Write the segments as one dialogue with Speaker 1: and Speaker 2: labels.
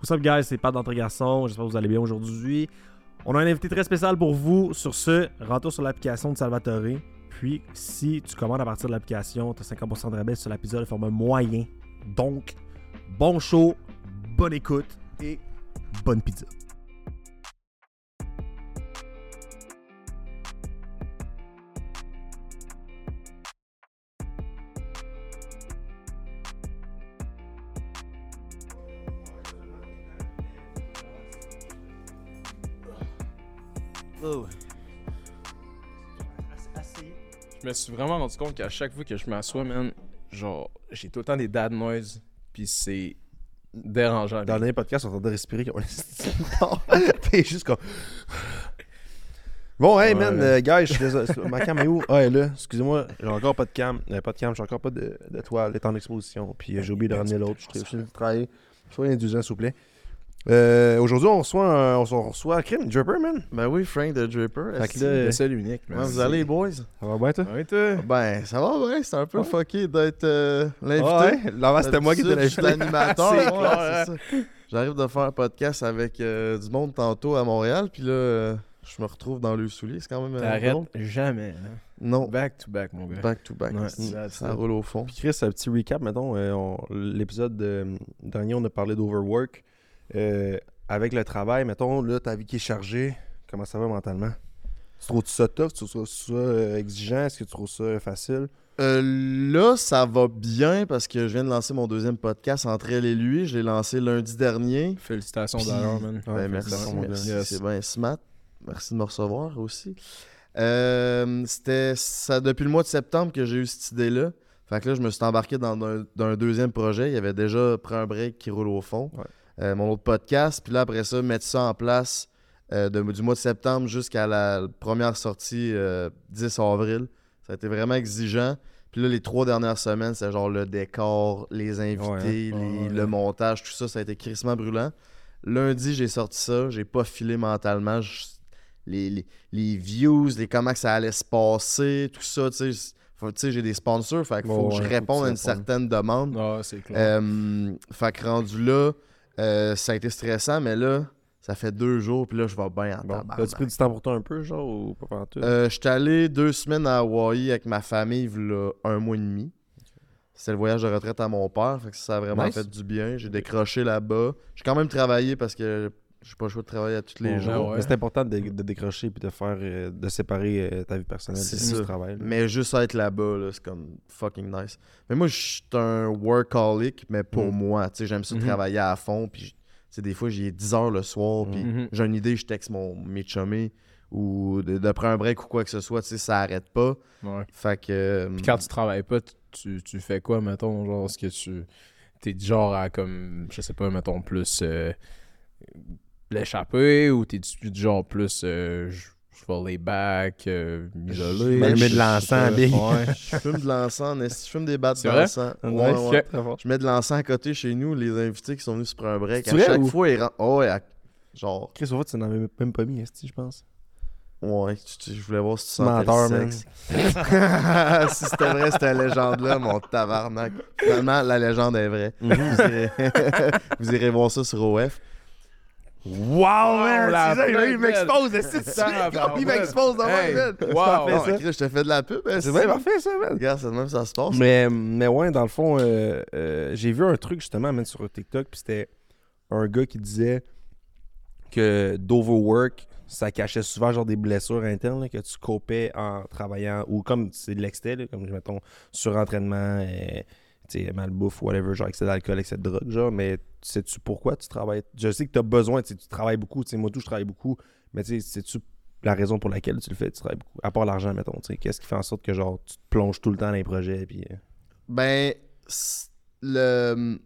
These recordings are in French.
Speaker 1: What's up, guys? C'est Pat d'entre garçons. J'espère que vous allez bien aujourd'hui. On a un invité très spécial pour vous. Sur ce, rentre sur l'application de Salvatore. Puis, si tu commandes à partir de l'application, tu as 50% de rabais sur l'épisode de format moyen. Donc, bon show, bonne écoute et bonne pizza.
Speaker 2: Je me suis vraiment rendu compte qu'à chaque fois que je m'assois, man, genre, j'ai tout le temps des dad noise, puis c'est dérangeant.
Speaker 1: Dans le dernier podcast, on entendait respirer comme T'es juste comme. Bon, hey
Speaker 2: Ouais,
Speaker 1: man,
Speaker 2: là.
Speaker 1: euh, guys, je suis désolé. Ma cam est où? Ah, elle est là. Excusez-moi, j'ai encore pas de cam. Euh, pas de cam, j'ai encore pas de, de toile, elle est en exposition. Puis euh, j'ai oublié de ramener l'autre. Je suis obligé de travailler. Soyez indulgents, s'il vous plaît. Euh, Aujourd'hui, on reçoit, un- on, on reçoit Kim, Dripper, man.
Speaker 3: Ben oui, Frank de Draper.
Speaker 1: Fait que là,
Speaker 2: Le seul unique,
Speaker 3: Comment vous allez, boys?
Speaker 1: Ça va bien, toi?
Speaker 2: Ouais, toi?
Speaker 3: Ben, ça va, ouais. C'est un peu
Speaker 1: Ouais.
Speaker 3: fucké d'être euh, l'invité.
Speaker 1: Ah ouais? Là-bas, c'était moi qui étais l'invité.
Speaker 3: Je suis l'animateur.
Speaker 1: C'est
Speaker 3: ouais,
Speaker 1: clair.
Speaker 3: c'est ça. J'arrive de faire un podcast avec euh, du monde tantôt à Montréal, puis là, euh, je me retrouve dans le soulier. C'est quand même
Speaker 2: T'arrêtes
Speaker 3: drôle.
Speaker 2: jamais, hein?
Speaker 3: Non,
Speaker 2: Back to back, mon gars.
Speaker 3: back to back.
Speaker 2: Ouais,
Speaker 3: ça roule au fond.
Speaker 1: Puis Chris, un petit recap, mettons. euh, on- L'épisode euh, dernier, on a parlé d'overwork. Euh, avec le travail, mettons, là, ta vie qui est chargée, comment ça va mentalement? Tu trouves ça tough? Tu trouves ça euh, exigeant? Est-ce que tu trouves ça facile?
Speaker 3: Euh, là, ça va bien parce que je viens de lancer mon deuxième podcast entre elle et lui. Je l'ai lancé lundi dernier.
Speaker 2: Félicitations
Speaker 3: Puis-
Speaker 2: d'ailleurs, man.
Speaker 3: Ben,
Speaker 1: Ouais,
Speaker 3: merci, merci.
Speaker 2: Yes.
Speaker 3: C'est bien smart. Merci de me recevoir aussi. Euh, C'était ça depuis le mois de septembre que j'ai eu cette idée-là. Fait que là, je me suis embarqué dans un, dans un deuxième projet. Il y avait déjà pris un break qui roule au fond.
Speaker 1: Ouais.
Speaker 3: Euh, mon autre podcast. Puis là, après ça, mettre ça en place euh, de- du mois de septembre jusqu'à la première sortie euh, 10 avril. Ça a été vraiment exigeant. Puis là, les trois dernières semaines, c'est genre le décor, les invités,
Speaker 1: Ouais, hein?
Speaker 3: les-
Speaker 2: Ouais, ouais.
Speaker 3: le montage, tout ça, ça a été crissement brûlant. Lundi, j'ai sorti ça. J'ai pas filé mentalement. Je- les, les, les views, les comment que ça allait se passer, tout ça, tu sais. J'ai des sponsors, fait qu'il faut
Speaker 1: Ouais,
Speaker 3: que je réponde à une certaine demande.
Speaker 2: Ah, c'est clair.
Speaker 3: Euh, fait que rendu là, euh, ça a été stressant, mais là, ça fait deux jours, puis là, je vais bien en
Speaker 1: Bon,
Speaker 3: tabarnak.
Speaker 1: as-tu pris du temps pour toi un peu, genre, ou pas pendant tout?
Speaker 3: Euh, J'étais allé deux semaines à Hawaï avec ma famille, là, un mois et demi. C'était le voyage de retraite à mon père, fait que ça a vraiment
Speaker 1: Nice.
Speaker 3: fait du bien. J'ai décroché là-bas. J'ai quand même travaillé parce que j'ai pas le choix de travailler à tous les jours.
Speaker 2: ouais.
Speaker 1: Mais c'est important de, de décrocher puis de faire, euh, de séparer euh, ta vie personnelle du
Speaker 3: ça.
Speaker 1: travail. là.
Speaker 3: Mais juste être là-bas, là, c'est comme fucking nice. Mais moi, je suis un workaholic, mais pour
Speaker 1: Mm.
Speaker 3: moi. Tu sais, j'aime ça
Speaker 2: Mhm.
Speaker 3: travailler à fond. Puis, tu sais, des fois, j'y ai 10 heures le soir. Puis,
Speaker 2: Mhm.
Speaker 3: j'ai une idée, je texte mon, mes chummies ou de, de prendre un break ou quoi que ce soit. Tu sais, ça arrête pas.
Speaker 2: Ouais.
Speaker 3: Fait que. euh,
Speaker 2: Puis quand tu travailles pas, tu- tu, fais quoi, mettons, genre, est-ce que tu... T'es genre à, comme, je sais pas, mettons, plus euh, l'échapper, ou t'es du du genre plus, euh, je je vais les back, euh,
Speaker 1: Allumer
Speaker 3: je-
Speaker 1: de l'encens, big.
Speaker 2: Ouais.
Speaker 3: Je fume de l'encens, je fume des battes d'encens. Ouais,
Speaker 1: Nice.
Speaker 3: ouais.
Speaker 1: Fort.
Speaker 3: Je mets de l'encens à côté chez nous, les invités qui sont venus se prendre un break. À
Speaker 1: vrai
Speaker 3: chaque
Speaker 1: ou-
Speaker 3: fois, ils rentrent. Oh, ouais, à- genre,
Speaker 1: Chris, tu n'en avais même pas mis, esti, je pense.
Speaker 3: ouais, tu- tu- je voulais voir si tu sentais
Speaker 1: Menteur,
Speaker 3: le
Speaker 1: man.
Speaker 3: sexe. si c'était vrai, cette légende-là, mon tabarnak. Finalement, la légende est vraie.
Speaker 1: Mhm.
Speaker 3: Vous irez, vous irez voir ça sur OF.
Speaker 1: Wow, man! c'est ça, il m'expose, est-ce que tu
Speaker 2: Tabarnak.
Speaker 1: Il m'expose dans
Speaker 2: Hey,
Speaker 1: ma tête.
Speaker 2: wow.
Speaker 3: Je te fais de la pub.
Speaker 1: C'est bien parfait, ça, man.
Speaker 3: Regarde, c'est de même ça se passe.
Speaker 1: Mais, mais ouais, dans le fond, euh, euh, j'ai vu un truc justement, man, sur TikTok, puis c'était un gars qui disait que d'overwork, ça cachait souvent genre des blessures internes là, que tu copais en travaillant, ou comme c'est de là, comme mettons, surentraînement, euh, tu sais, malbouffe, whatever, genre excès d'alcool, excès de drogue, genre, mais sais-tu pourquoi tu travailles? Je sais que tu as besoin, tu travailles beaucoup, tu sais, moi tout, je travaille beaucoup, mais tu sais, sais-tu la raison pour laquelle tu le fais, tu travailles beaucoup, à part l'argent, mettons, tu sais, qu'est-ce qui fait en sorte que genre tu te plonges tout le temps dans les projets, puis... euh,
Speaker 3: Ben, le...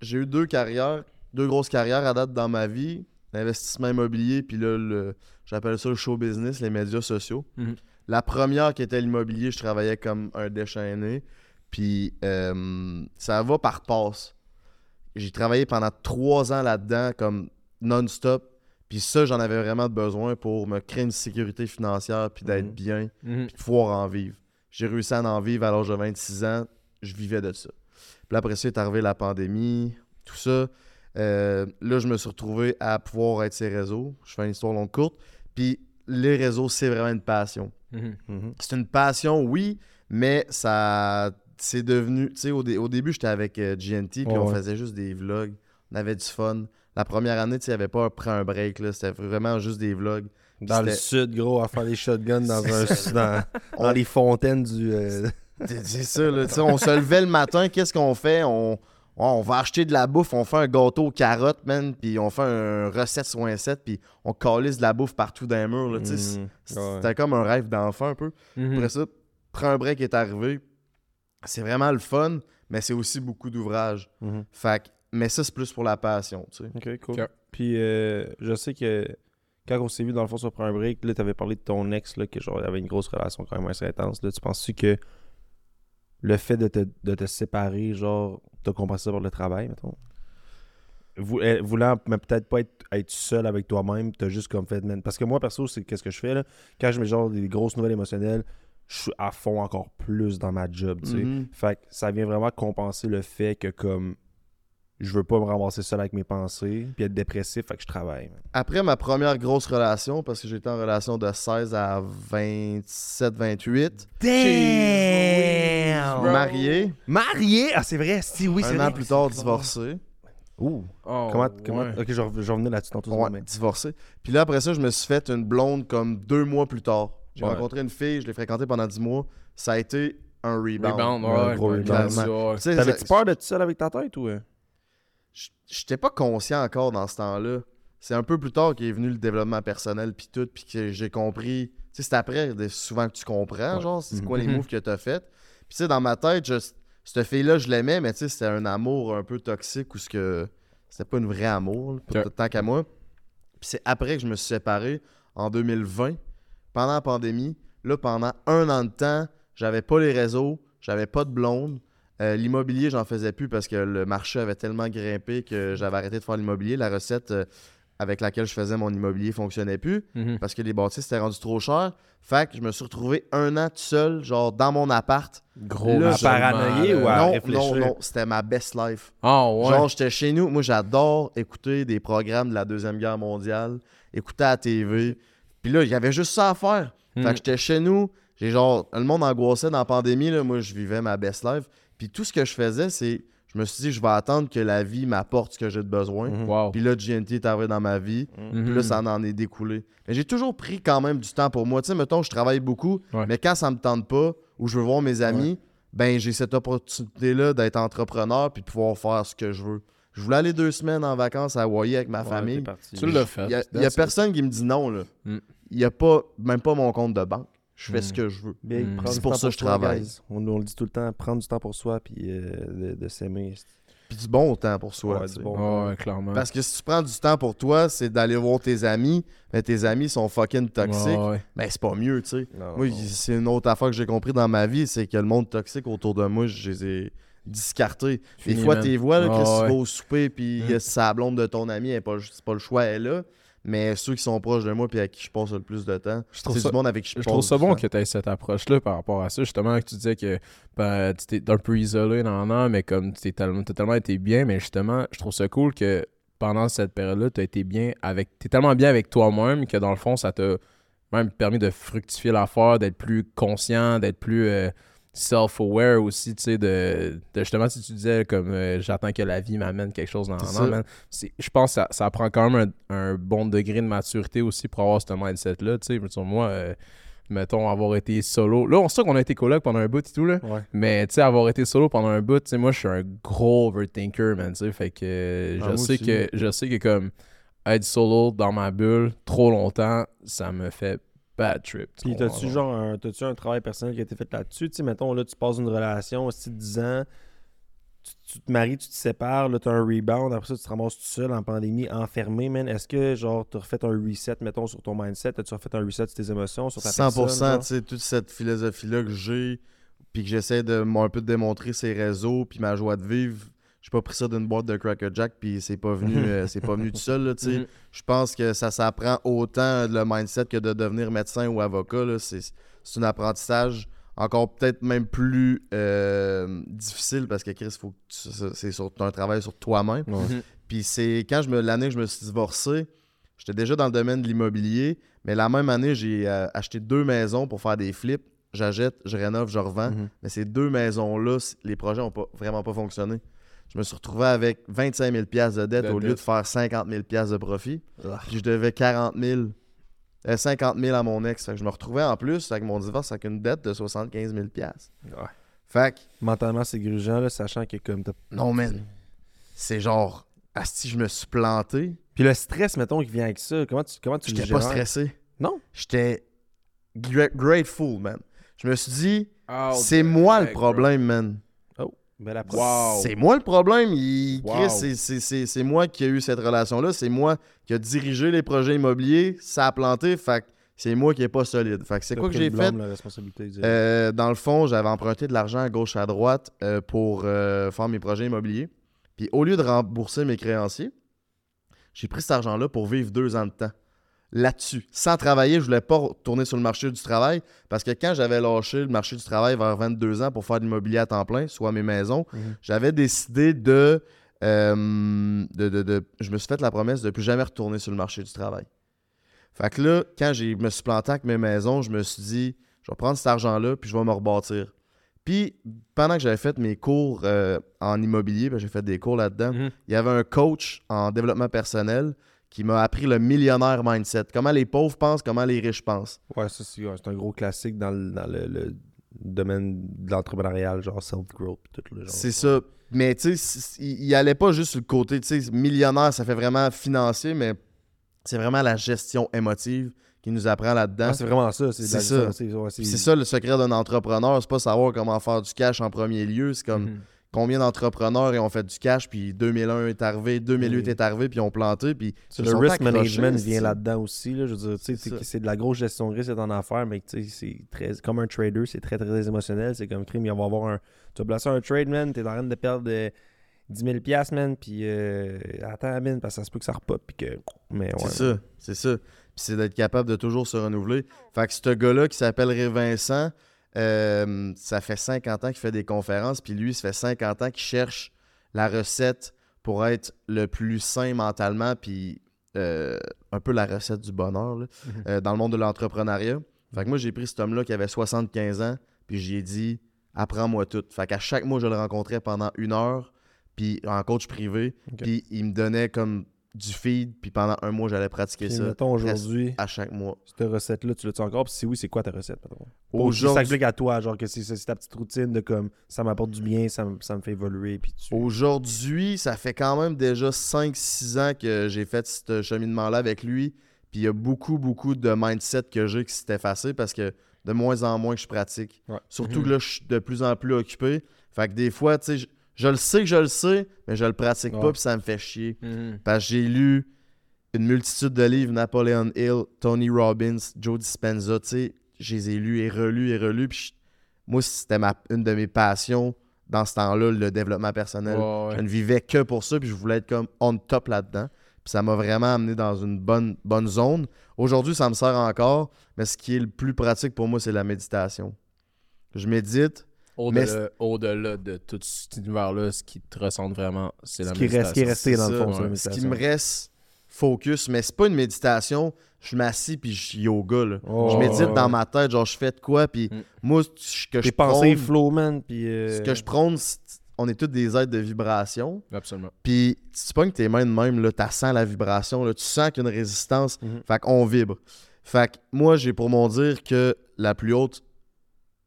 Speaker 3: j'ai eu deux carrières, deux grosses carrières à date dans ma vie. L'investissement immobilier, puis là, le... j'appelle ça le show business, les médias sociaux.
Speaker 2: Mhm.
Speaker 3: La première qui était l'immobilier, je travaillais comme un déchaîné. Puis euh, ça va par passe. J'ai travaillé pendant trois ans là-dedans, comme non-stop. Puis ça, j'en avais vraiment besoin pour me créer une sécurité financière, puis d'être
Speaker 1: Mhm.
Speaker 3: bien
Speaker 2: Mhm.
Speaker 3: puis de pouvoir en vivre. J'ai réussi à en vivre à l'âge de 26 ans. Je vivais de ça. Puis après ça, est arrivé la pandémie, tout ça. Euh, là, je me suis retrouvé à pouvoir être ces réseaux. Je fais une histoire longue courte. Puis les réseaux, c'est vraiment une passion.
Speaker 2: Mhm.
Speaker 3: C'est une passion, oui, mais ça c'est devenu. Tu sais, au, dé- au début, j'étais avec euh, GNT, puis on
Speaker 1: ouais.
Speaker 3: faisait juste des vlogs. On avait du fun. La première année, tu sais, il n'y avait pas pris un break, là. C'était vraiment juste des vlogs.
Speaker 1: Dans le sud, gros, à faire des shotguns dans, un,
Speaker 3: C'est-
Speaker 1: dans,
Speaker 3: On-
Speaker 1: dans les fontaines du. euh,
Speaker 3: C'est ça, là. Tu sais, on se levait le matin, qu'est-ce qu'on fait? On, on va acheter de la bouffe, on fait un gâteau aux carottes, man, puis on fait un recette sur un set, puis on calisse de la bouffe partout dans les murs,
Speaker 1: Ouais.
Speaker 3: C'était comme un rêve d'enfant, un peu.
Speaker 2: Mhm.
Speaker 3: Après ça, prends un break est arrivé. C'est vraiment le fun, mais c'est aussi beaucoup d'ouvrages.
Speaker 1: Mhm.
Speaker 3: Fait que- mais ça, c'est plus pour la passion, tu sais.
Speaker 1: Ok, cool. Puis euh, je sais que quand on s'est vu dans le fond sur un break, là, t'avais parlé de ton ex, là, que genre, il avait une grosse relation quand même assez intense. Là, tu penses-tu que le fait de te, de te séparer, genre, t'as compensé ça par le travail, mettons? Vou- euh, Voulant mais peut-être pas être, être seul avec toi-même, t'as juste comme fait, man. Parce que moi, perso, c'est qu'est-ce que je fais, là? Quand je mets genre des grosses nouvelles émotionnelles, je suis à fond encore plus dans ma job, tu sais.
Speaker 3: Mhm.
Speaker 1: Fait que ça vient vraiment compenser le fait que comme je veux pas me ramasser seul avec mes pensées puis être dépressif, fait que je travaille. man.
Speaker 3: Après ma première grosse relation, parce que j'étais en relation de 16 à 27, 28,
Speaker 1: Damn!
Speaker 3: Marié,
Speaker 1: Marié? Ah, c'est vrai, si, oui, c'est
Speaker 3: un
Speaker 1: vrai.
Speaker 3: an plus tard divorcé.
Speaker 1: Ouh.
Speaker 2: Oh,
Speaker 1: Comment, comment...
Speaker 2: ouais.
Speaker 1: Ok, je rev- je revenais là-dessus tantôt.
Speaker 3: Ouais, divorcé. Puis là, après ça, je me suis fait une blonde comme deux mois plus tard. J'ai
Speaker 1: Ouais.
Speaker 3: rencontré une fille, je l'ai fréquentée pendant 10 mois. Ça a été un rebound.
Speaker 2: Rebound,
Speaker 1: Ouais,
Speaker 2: ouais,
Speaker 1: gros rebound.
Speaker 2: clairement.
Speaker 3: Tu sais,
Speaker 1: T'avais-tu peur d'être seul avec ta tête ou... euh?
Speaker 3: J'étais pas conscient encore dans ce temps-là. C'est un peu plus tard qu'est venu le développement personnel puis tout, puis que j'ai compris. Tu sais, c'est après souvent que tu comprends,
Speaker 1: Ouais.
Speaker 3: genre, c'est quoi les
Speaker 2: Mhm.
Speaker 3: moves que t'as fait. Puis tu sais, dans ma tête, je- cette fille-là, je l'aimais, mais tu sais, c'était un amour un peu toxique ou ce que c'était pas une vraie amour, là, tant qu'à moi. Puis c'est après que je me suis séparé en 2020, pendant la pandémie. Là, pendant un an de temps, j'avais pas les réseaux, j'avais pas de blonde. Euh, l'immobilier, j'en faisais plus parce que le marché avait tellement grimpé que j'avais arrêté de faire l'immobilier. La recette euh, avec laquelle je faisais mon immobilier fonctionnait plus
Speaker 2: Mhm.
Speaker 3: parce que les bâtisses étaient rendu trop cher. Fait que je me suis retrouvé un an tout seul, genre dans mon appart.
Speaker 2: Gros
Speaker 3: Là,
Speaker 1: paranoïer ou à
Speaker 3: non,
Speaker 1: réfléchir?
Speaker 3: non, non, c'était ma best life.
Speaker 2: Ah ouais.
Speaker 3: Genre, j'étais chez nous. Moi, j'adore écouter des programmes de la Deuxième Guerre mondiale, écouter à la TV. Puis là, il y avait juste ça à faire. Fait que j'étais chez nous. J'ai genre, le monde angoissait dans la pandémie. Là, moi, je vivais ma best life. Puis tout ce que je faisais, c'est, je me suis dit, je vais attendre que la vie m'apporte ce que j'ai de besoin.
Speaker 2: Wow.
Speaker 3: Puis là, GNT est arrivé dans ma vie.
Speaker 2: Mhm.
Speaker 3: Puis là, ça en est découlé. Mais j'ai toujours pris quand même du temps pour moi. Tu sais, mettons, je travaille beaucoup,
Speaker 2: Ouais.
Speaker 3: mais quand ça me tente pas ou je veux voir mes amis, ben j'ai cette opportunité-là d'être entrepreneur puis de pouvoir faire ce que je veux. Je voulais aller deux semaines en vacances à Hawaii avec ma
Speaker 1: Ouais,
Speaker 3: famille.
Speaker 2: Tu l'as fait.
Speaker 3: Il y a, personne qui me dit non. là.
Speaker 2: Mm.
Speaker 3: Il y a pas, même pas mon compte de banque. Je fais
Speaker 2: Mm.
Speaker 3: ce que je veux.
Speaker 2: Mm.
Speaker 3: C'est pour ça que je travaille.
Speaker 1: On, on le dit tout le temps, prendre du temps pour soi puis euh, de, de s'aimer.
Speaker 3: Puis du bon temps pour soi.
Speaker 1: Ouais,
Speaker 3: tu
Speaker 1: du
Speaker 3: sais.
Speaker 1: bon.
Speaker 2: Ah ouais, clairement.
Speaker 3: Parce que si tu prends du temps pour toi, c'est d'aller voir tes amis, mais tes amis sont fucking toxiques,
Speaker 2: ouais.
Speaker 3: ben c'est pas mieux, tu sais.
Speaker 1: Non,
Speaker 3: Moi, c'est une autre affaire que j'ai compris dans ma vie, c'est que le monde toxique autour de moi, je les ai discartés. Des fois, tu vois, là, que si tu
Speaker 2: ouais.
Speaker 3: vas au souper, puis
Speaker 2: Mm.
Speaker 3: euh, sa blonde de ton ami, elle est pas, c'est pas le choix, elle est là. Mais ceux qui sont proches de moi, puis à qui je passe le plus de temps,
Speaker 2: Je trouve
Speaker 3: c'est
Speaker 2: ça-
Speaker 3: du monde avec qui je,
Speaker 2: Je trouve ça bon
Speaker 3: temps.
Speaker 2: que tu aies cette approche-là par rapport à ça. Justement, que tu disais que ben, tu étais un peu isolé dans l'an, mais comme tu tellement, t'as tellement été bien, mais justement, je trouve ça cool que pendant cette période-là, tu as été bien avec. Tu tellement bien avec toi-même que dans le fond, ça t'a même permis de fructifier l'affaire, d'être plus conscient, d'être plus euh, self-aware aussi, tu sais, de, de justement, si tu disais comme euh, j'attends que la vie m'amène quelque chose dans l'an, je pense que ça, ça prend quand même un, un bon degré de maturité aussi pour avoir ce mindset-là. Tu sais, moi, euh, mettons, avoir été solo. Là, on sait qu'on a été coloc pendant un bout et tout, là.
Speaker 1: Ouais.
Speaker 2: Mais tu sais, avoir été solo pendant un bout, tu sais, moi, je suis un gros overthinker, man. Tu sais, fait que euh,
Speaker 3: Ah,
Speaker 2: je sais
Speaker 3: aussi.
Speaker 2: que je sais que comme être solo dans ma bulle trop longtemps, ça me fait bad trip. tu
Speaker 1: Puis t'as-tu
Speaker 2: genre?
Speaker 1: un, un travail personnel qui a été fait là-dessus? Tu sais, mettons, là, tu passes une relation, aussi 10 ans, tu, tu te maries, tu te sépares, là, t'as un rebound, après ça, tu te ramasses tout seul en pandémie, enfermé, man. Est-ce que, genre, t'as refait un reset, mettons, sur ton mindset? As-tu refait un reset sur tes émotions, sur ta
Speaker 3: 100%,
Speaker 1: personne?
Speaker 3: tu sais, toute cette philosophie-là que j'ai, puis que j'essaie de m- un peu de démontrer ses réseaux, puis ma joie de vivre. J'ai pas pris ça d'une boîte de Cracker Jack, puis c'est pas venu, euh, c'est pas venu tout seul, là, tu sais.
Speaker 2: Mhm.
Speaker 3: Je pense que ça s'apprend autant le mindset que de devenir médecin ou avocat. là. C'est c'est un apprentissage encore peut-être même plus euh, difficile parce que Chris, faut que tu- c'est sur un travail sur toi-même.
Speaker 1: Ouais.
Speaker 2: Mhm.
Speaker 3: Puis c'est quand je me l'année que je me suis divorcé, j'étais déjà dans le domaine de l'immobilier, mais la même année, j'ai euh, acheté deux maisons pour faire des flips. J'achète, je rénove, je revends.
Speaker 1: Mhm.
Speaker 3: Mais ces deux maisons-là, c- les projets n'ont pas, vraiment pas fonctionné. Je me suis retrouvé avec 25 000 de dette
Speaker 2: De
Speaker 3: au lieu de faire 50 000 de profit.
Speaker 1: Ah.
Speaker 3: Puis je devais 40 000, euh, 50 000 à mon ex. Fait que je me retrouvais en plus avec mon divorce avec une dette de 75 000
Speaker 1: Ouais.
Speaker 3: Fait que,
Speaker 1: Mentalement, c'est grugeant, là, sachant que comme t'as-
Speaker 3: non, man. C'est genre, si je me suis planté,
Speaker 1: Puis le stress, mettons, qui vient avec ça, comment tu, comment tu
Speaker 3: j'étais pas stressé.
Speaker 1: Non?
Speaker 3: J'étais gra- grateful, man. Je me suis dit, c'est moi le problème, man.
Speaker 1: La
Speaker 2: Wow.
Speaker 3: C'est moi le problème. Il...
Speaker 2: Wow.
Speaker 3: Chris, c'est- moi qui ai eu cette relation-là. C'est moi qui a dirigé les projets immobiliers. Ça a planté. Fait que c'est moi qui est pas solide. Fait que c'est quoi que j'ai fait?
Speaker 1: la responsabilité.
Speaker 3: Euh, dans le fond, j'avais emprunté de l'argent à gauche à droite euh, pour euh, faire mes projets immobiliers. Puis au lieu de rembourser mes créanciers, j'ai pris cet argent-là pour vivre deux ans de temps. Là-dessus. Sans travailler, je voulais pas retourner sur le marché du travail parce que quand j'avais lâché le marché du travail vers 22 ans pour faire de l'immobilier à temps plein, soit mes maisons,
Speaker 1: Mhm.
Speaker 3: j'avais décidé de, euh, de, de- de- Je me suis fait la promesse de ne plus jamais retourner sur le marché du travail. Fait que là, quand je me suis planté avec mes maisons, je me suis dit, je vais prendre cet argent-là, puis je vais me rebâtir. Puis, pendant que j'avais fait mes cours euh, en immobilier, j'ai fait des cours là-dedans,
Speaker 1: Mhm.
Speaker 3: il y avait un coach en développement personnel qui m'a appris le millionnaire mindset. Comment les pauvres pensent, comment les riches pensent.
Speaker 1: Ouais, ça, c'est ouais, un gros classique dans le, dans le, le domaine de l'entrepreneurial, genre self-growth tout. Là, genre.
Speaker 3: C'est ça. Mais tu sais, il il allait pas juste sur le côté, tu sais, millionnaire, ça fait vraiment financier, mais c'est vraiment la gestion émotive qui nous apprend là-dedans.
Speaker 1: Ah, c'est vraiment ça. C'est
Speaker 3: ça.
Speaker 1: Ouais, c'est
Speaker 3: ça le secret d'un entrepreneur, c'est pas savoir comment faire du cash en premier lieu, c'est comme
Speaker 1: Mhm.
Speaker 3: Combien d'entrepreneurs ont fait du cash, puis 2001 est arrivé, 2008
Speaker 1: Oui.
Speaker 3: est arrivé, puis ils ont planté, puis
Speaker 1: le risk management vient là-dedans aussi. Là, je veux dire, tu sais,
Speaker 3: C'est
Speaker 1: de la grosse gestion de risque en affaires, mais tu sais, c'est très comme un trader, c'est très très émotionnel. C'est comme crime, il va avoir un. Tu vas placer un trade, man, t'es en train de perdre euh, 10 000 piastres, man, puis euh, attends, man, parce que ça se peut que ça repop, puis que. Mais ouais.
Speaker 3: C'est ça, c'est ça. Puis c'est d'être capable de toujours se renouveler. Fait que ce gars-là qui s'appelle Vincent, euh, ça fait 50 ans qu'il fait des conférences, puis lui, ça fait 50 ans qu'il cherche la recette pour être le plus sain mentalement, puis euh, un peu la recette du bonheur là,
Speaker 1: Mhm.
Speaker 3: euh, dans le monde de l'entrepreneuriat. Fait que moi, j'ai pris cet homme-là qui avait 75 ans, puis j'ai dit apprends-moi tout. Fait qu'à chaque mois, je le rencontrais pendant une heure, puis en coach privé, puis il me donnait comme du feed, puis pendant un mois, j'allais pratiquer
Speaker 1: Puis,
Speaker 3: ça
Speaker 1: mettons, aujourd'hui,
Speaker 3: à chaque mois.
Speaker 1: cette recette-là, tu l'as-tu encore? Puis si oui, c'est quoi ta recette, mettons? Aujourd'hui, ça s'applique à toi, genre que c'est ta petite routine de comme ça m'apporte du bien, ça, me- ça me fait évoluer, puis tu.
Speaker 3: aujourd'hui, ça fait quand même déjà 5-6 ans que j'ai fait ce cheminement-là avec lui, puis il y a beaucoup, beaucoup de mindset que j'ai qui s'est effacé parce que de moins en moins que je pratique.
Speaker 1: Ouais.
Speaker 3: Surtout
Speaker 2: Mhm.
Speaker 3: que là, je suis de plus en plus occupé. Fait que des fois, tu sais, je, le sais que je le sais, mais je le pratique
Speaker 1: Ouais.
Speaker 3: pas, puis ça me fait chier.
Speaker 2: Mhm.
Speaker 3: Parce que j'ai lu une multitude de livres, Napoleon Hill, Tony Robbins, Joe Dispenza, tu sais, je les ai lus et relus et relus. Puis moi, c'était ma, une de mes passions dans ce temps-là, le développement personnel.
Speaker 2: Ouais, ouais.
Speaker 3: Je ne vivais que pour ça, puis je voulais être comme on top là-dedans. Puis ça m'a vraiment amené dans une bonne, bonne zone. Aujourd'hui, ça me sert encore, mais ce qui est le plus pratique pour moi, c'est la méditation. Je médite.
Speaker 2: Au-delà de tout cet univers-là, ce qui te ressemble vraiment, c'est la
Speaker 1: Ce qui reste- ce qui est
Speaker 2: méditation.
Speaker 1: resté dans le fond,
Speaker 3: Ce
Speaker 1: méditation.
Speaker 3: qui me reste focus, mais c'est pas une méditation. Je m'assis puis je yoga. Là.
Speaker 1: Oh,
Speaker 3: je médite
Speaker 1: ouais.
Speaker 3: dans ma tête, genre je fais de quoi, puis
Speaker 2: Mm.
Speaker 3: moi, ce que je
Speaker 1: Tes pensées
Speaker 3: prône,
Speaker 1: flow, man, puis. euh,
Speaker 3: ce que je prône, c'est- on est tous des êtres de vibration.
Speaker 2: Absolument.
Speaker 3: Puis tu pognes tes mains de même, là, tu sens la vibration, là, tu sens qu'il y a une résistance.
Speaker 1: Mhm.
Speaker 3: Fait qu'on vibre. Fait que moi, j'ai pour mon dire que la plus haute,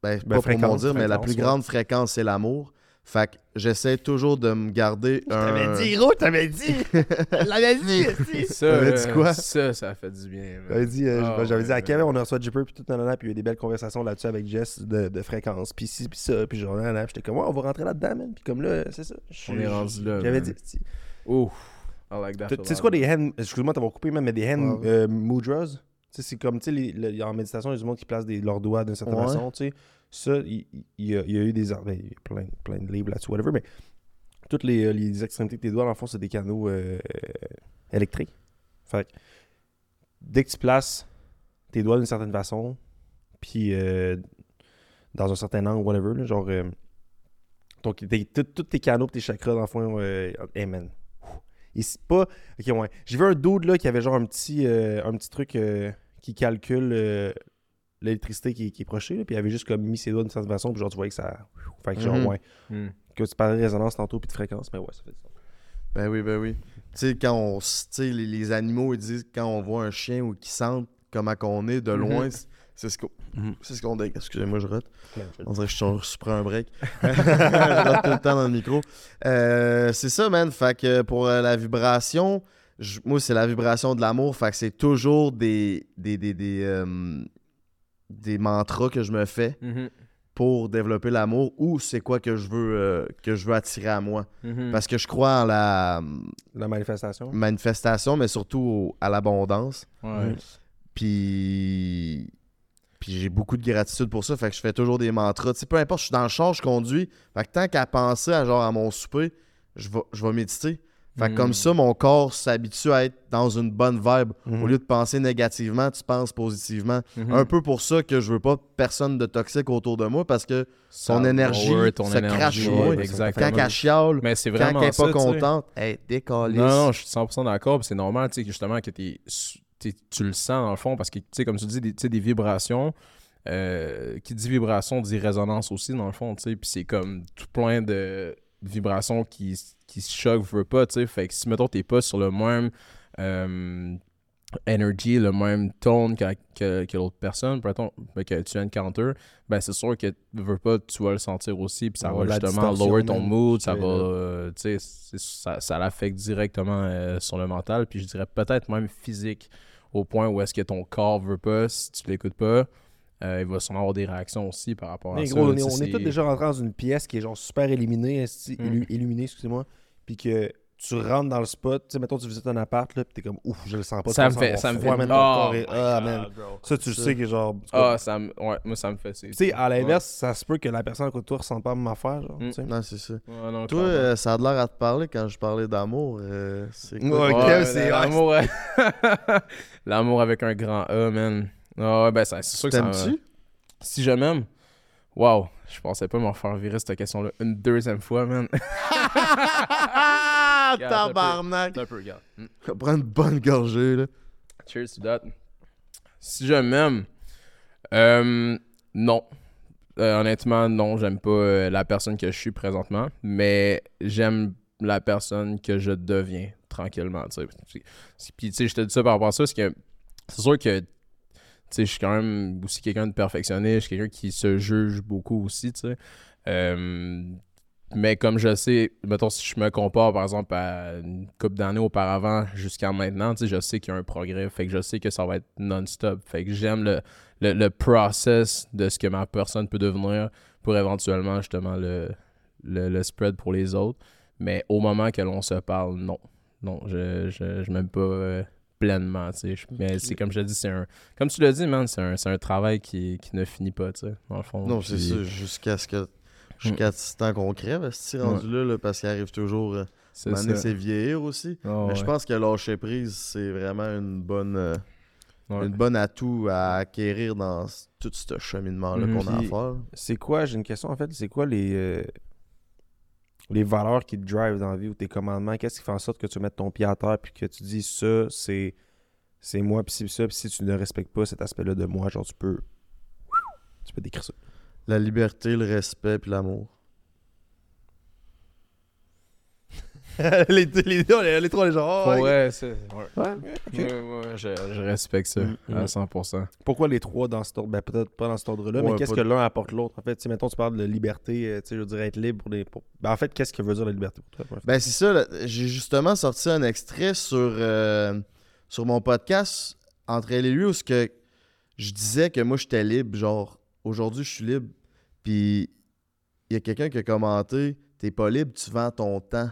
Speaker 3: ben,
Speaker 1: Ben,
Speaker 3: pas pour mon
Speaker 1: fréquence,
Speaker 3: dire, mais la plus
Speaker 1: ouais.
Speaker 3: grande fréquence, c'est l'amour. Fait que j'essaie toujours de me garder un...
Speaker 1: gros, t'avais dit! l'avais dit!
Speaker 2: Ça,
Speaker 3: T'avais dit
Speaker 2: euh,
Speaker 3: quoi?
Speaker 2: Ça, ça fait du bien.
Speaker 1: J'avais dit, euh,
Speaker 2: Ah,
Speaker 1: ben, j'avais dit à Kevin,
Speaker 2: ouais.
Speaker 1: on a reçu Jipper, puis tout, nanana, puis il y a eu des belles conversations là-dessus avec Jess de, de fréquence, puis ci, puis ça, puis genre, nanana, puis j'étais comme, ouais, on va rentrer là-dedans, man, puis comme là, c'est ça. je-
Speaker 2: On est rendu là,
Speaker 1: J'avais dit, tu
Speaker 2: Ouf. I like that.
Speaker 1: tu sais c'est quoi des hand, excuse-moi t'avoir coupé, man, mais des hand
Speaker 3: Ouais.
Speaker 1: euh, mudras? Tu sais, c'est comme, tu sais, en méditation, il y a du monde qui place des, leurs doigts d'une certaine
Speaker 3: Ouais.
Speaker 1: façon, tu sais. Ça, il, y a, eu des, ben, il y a plein, plein de livres là-dessus, whatever, mais toutes les, euh, extrémités de tes doigts, dans le fond, c'est des canaux euh, électriques. Fait que, dès que tu places tes doigts d'une certaine façon, puis euh, dans un certain angle, whatever, là, genre, donc, tous tes canaux, tes chakras, dans le fond, hey, man, Et c'est pas. Ok, ouais. J'ai vu un dude là qui avait genre un petit, un petit truc qui calcule l'électricité qui, qui est prochée, là, puis il avait juste comme mis ses doigts d'une certaine façon, puis genre tu voyais que ça. Fait que genre,
Speaker 3: Mhm.
Speaker 1: ouais.
Speaker 2: Hmm.
Speaker 1: Que tu parlais de résonance tantôt, puis de fréquence, mais ouais, ça fait ça.
Speaker 3: Ben oui, ben oui. Tu sais, quand on. Tu sais, les, les animaux, ils disent quand on voit un chien ou qu'ils sentent comment qu'on est de loin, c'est- c'est ce qu'on.
Speaker 1: Mhm.
Speaker 3: C'est ce qu'on dit. Excusez-moi, je rote. On dirait que je je prends un break. je rote tout le temps dans le micro. Euh, c'est ça, man. Fait que pour euh, la vibration, moi, c'est la vibration de l'amour. Fait que c'est toujours des. des, des, des, euh, des mantras que je me fais
Speaker 2: Mhm.
Speaker 3: pour développer l'amour ou c'est quoi que je veux euh, que je veux attirer à moi.
Speaker 2: Mhm.
Speaker 3: Parce que je crois en la
Speaker 1: La manifestation.
Speaker 3: manifestation, mais surtout au- à l'abondance.
Speaker 2: Ouais.
Speaker 3: Puis, puis j'ai beaucoup de gratitude pour ça. Fait que je fais toujours des mantras. Tu sais, peu importe, je suis dans le char, je conduis. Fait que tant qu'à penser à genre à mon souper, je vais, je vais méditer. Fait que
Speaker 2: Mm.
Speaker 3: comme ça, mon corps s'habitue à être dans une bonne vibe. Au lieu de penser négativement, tu penses positivement.
Speaker 2: Mhm.
Speaker 3: Un peu pour ça que je veux pas personne de toxique autour de moi parce que
Speaker 2: Ça
Speaker 3: ton énergie
Speaker 2: lower ton
Speaker 3: se
Speaker 2: énergie,
Speaker 3: crache sur moi.
Speaker 2: ouais,
Speaker 3: quand elle chiale,
Speaker 2: Mais c'est
Speaker 3: quand elle est
Speaker 2: ça,
Speaker 3: pas contente, hey, décalisse.
Speaker 2: Non, non, je suis 100% d'accord. C'est normal, tu sais, que justement, que t'es- t'es- tu le sens dans le fond, parce que, tu sais, comme tu dis, des, tu sais, des vibrations. euh, qui dit vibration dit résonance aussi, dans le fond, tu sais. Puis c'est comme tout plein de vibrations qui, qui se choquent, veux pas, tu sais. Fait que si, mettons, t'es pas sur le même euh, energy, le même tone que, que, que l'autre personne, mettons, ben, que tu encounter, ben c'est sûr que veux pas, tu vas le sentir aussi, puis ça
Speaker 1: Ouais,
Speaker 2: va justement lower ton mood, ça va, euh, tu sais, ça, ça l'affecte directement euh, sur le mental, puis je dirais peut-être même physique, au point où est-ce que ton corps veut pas, si tu l'écoutes pas, euh, il va sûrement avoir des réactions aussi par rapport à
Speaker 1: Mais
Speaker 2: ça.
Speaker 1: gros, on
Speaker 2: tu
Speaker 1: est, on est
Speaker 2: c'est-
Speaker 1: tous déjà rentrés dans une pièce qui est genre super éliminée, esti-
Speaker 2: Mm.
Speaker 1: illu- illuminée, excusez-moi. Puis que tu rentres dans le spot, tu sais, mettons, tu visites un appart, là, puis t'es comme, ouf, je le sens pas.
Speaker 2: Ça me fait- ça me fait- Oh
Speaker 1: est- Ah. Ça, tu le
Speaker 3: Ça.
Speaker 1: sais que genre.
Speaker 2: Ah, ça me... Ouais, moi, ça me fait...
Speaker 1: Tu sais, à l'inverse, ça se peut que la personne à côté de toi ressente pas même affaire, genre.
Speaker 2: Mm.
Speaker 1: sais.
Speaker 3: Non, c'est ça.
Speaker 2: Ouais, non,
Speaker 3: Toi, euh, ça a l'air à te parler quand je parlais d'amour. euh, c'est quoi?
Speaker 1: Ouais,
Speaker 2: Ouais,
Speaker 1: Kev, c'est-
Speaker 2: l'amour, l'amour avec un grand A, man. Ah ouais, ben ça- c'est sûr que ça.
Speaker 3: T'aimes-tu?
Speaker 2: Si je m'aime, waouh, je pensais pas m'en faire virer cette question-là une deuxième fois, man. Regarde, un peu.
Speaker 3: tabarnak!
Speaker 2: un peu, regarde. Mm.
Speaker 3: Prends une bonne gorgée, là.
Speaker 2: Cheers to that. Si je m'aime, euh, non. Euh, honnêtement, non, j'aime pas euh, la personne que je suis présentement, mais j'aime la personne que je deviens tranquillement, tu sais. Puis, tu sais, je te dis ça par rapport à ça, parce que c'est sûr que, je suis quand même aussi quelqu'un de perfectionniste, je suis quelqu'un qui se juge beaucoup aussi, tu sais. Euh, mais comme je sais, mettons, si je me compare par exemple à une couple d'années auparavant jusqu'à maintenant, je sais qu'il y a un progrès. Fait que je sais que ça va être non-stop. Fait que j'aime le, le, le process de ce que ma personne peut devenir pour éventuellement justement le, le, le spread pour les autres. Mais au moment que l'on se parle, non. Non, je, je, je m'aime pas euh, pleinement, tu sais. Je- Mais c'est comme je te dis, c'est un... Comme tu l'as dit, man, c'est un, c'est un travail qui, qui ne finit pas, tu sais, dans le fond.
Speaker 3: Non, c'est ça, jusqu'à ce que. Jusqu'à ce temps qu'on crève, c'est rendu là, là, parce qu'il arrive toujours. Euh,
Speaker 2: C'est ça.
Speaker 3: c'est vieillir aussi.
Speaker 2: Oh,
Speaker 3: Mais je pense que lâcher prise, c'est vraiment une bonne, euh,
Speaker 2: Ouais.
Speaker 3: une bonne atout à acquérir dans tout ce cheminement-là
Speaker 2: Mhm.
Speaker 3: qu'on a à faire.
Speaker 1: C'est quoi, j'ai une question en fait, c'est quoi les, euh, les valeurs qui te drive dans la vie ou tes commandements? Qu'est-ce qui fait en sorte que tu mettes ton pied à terre puis que tu dis ça, c'est moi, puis ça, si tu ne respectes pas cet aspect-là de moi, genre tu peux. Tu peux décrire ça.
Speaker 3: La liberté, le respect puis l'amour.
Speaker 1: les, les, les, les trois, les gens.
Speaker 2: Ouais,
Speaker 1: oh,
Speaker 2: ouais, c'est. Ouais.
Speaker 1: ouais. ok.
Speaker 2: Ouais, ouais, je, je respecte ça
Speaker 1: Mm,
Speaker 2: à
Speaker 1: mm.
Speaker 2: 100%.
Speaker 1: Pourquoi les trois dans cet ordre Ben peut-être pas dans cet ordre-là,
Speaker 3: Ouais,
Speaker 1: mais qu'est-ce que l'un apporte l'autre? En fait, si mettons tu parles de liberté, euh, tu sais, je veux dire être libre pour pour- Ben, en fait, qu'est-ce que veut dire la liberté pour toi?
Speaker 3: Ben c'est ça, j'ai justement sorti un extrait sur, euh, sur mon podcast entre elle et lui où ce que je disais que moi j'étais libre, genre aujourd'hui je suis libre. Puis il y a quelqu'un qui a commenté T'es pas libre, tu vends ton temps.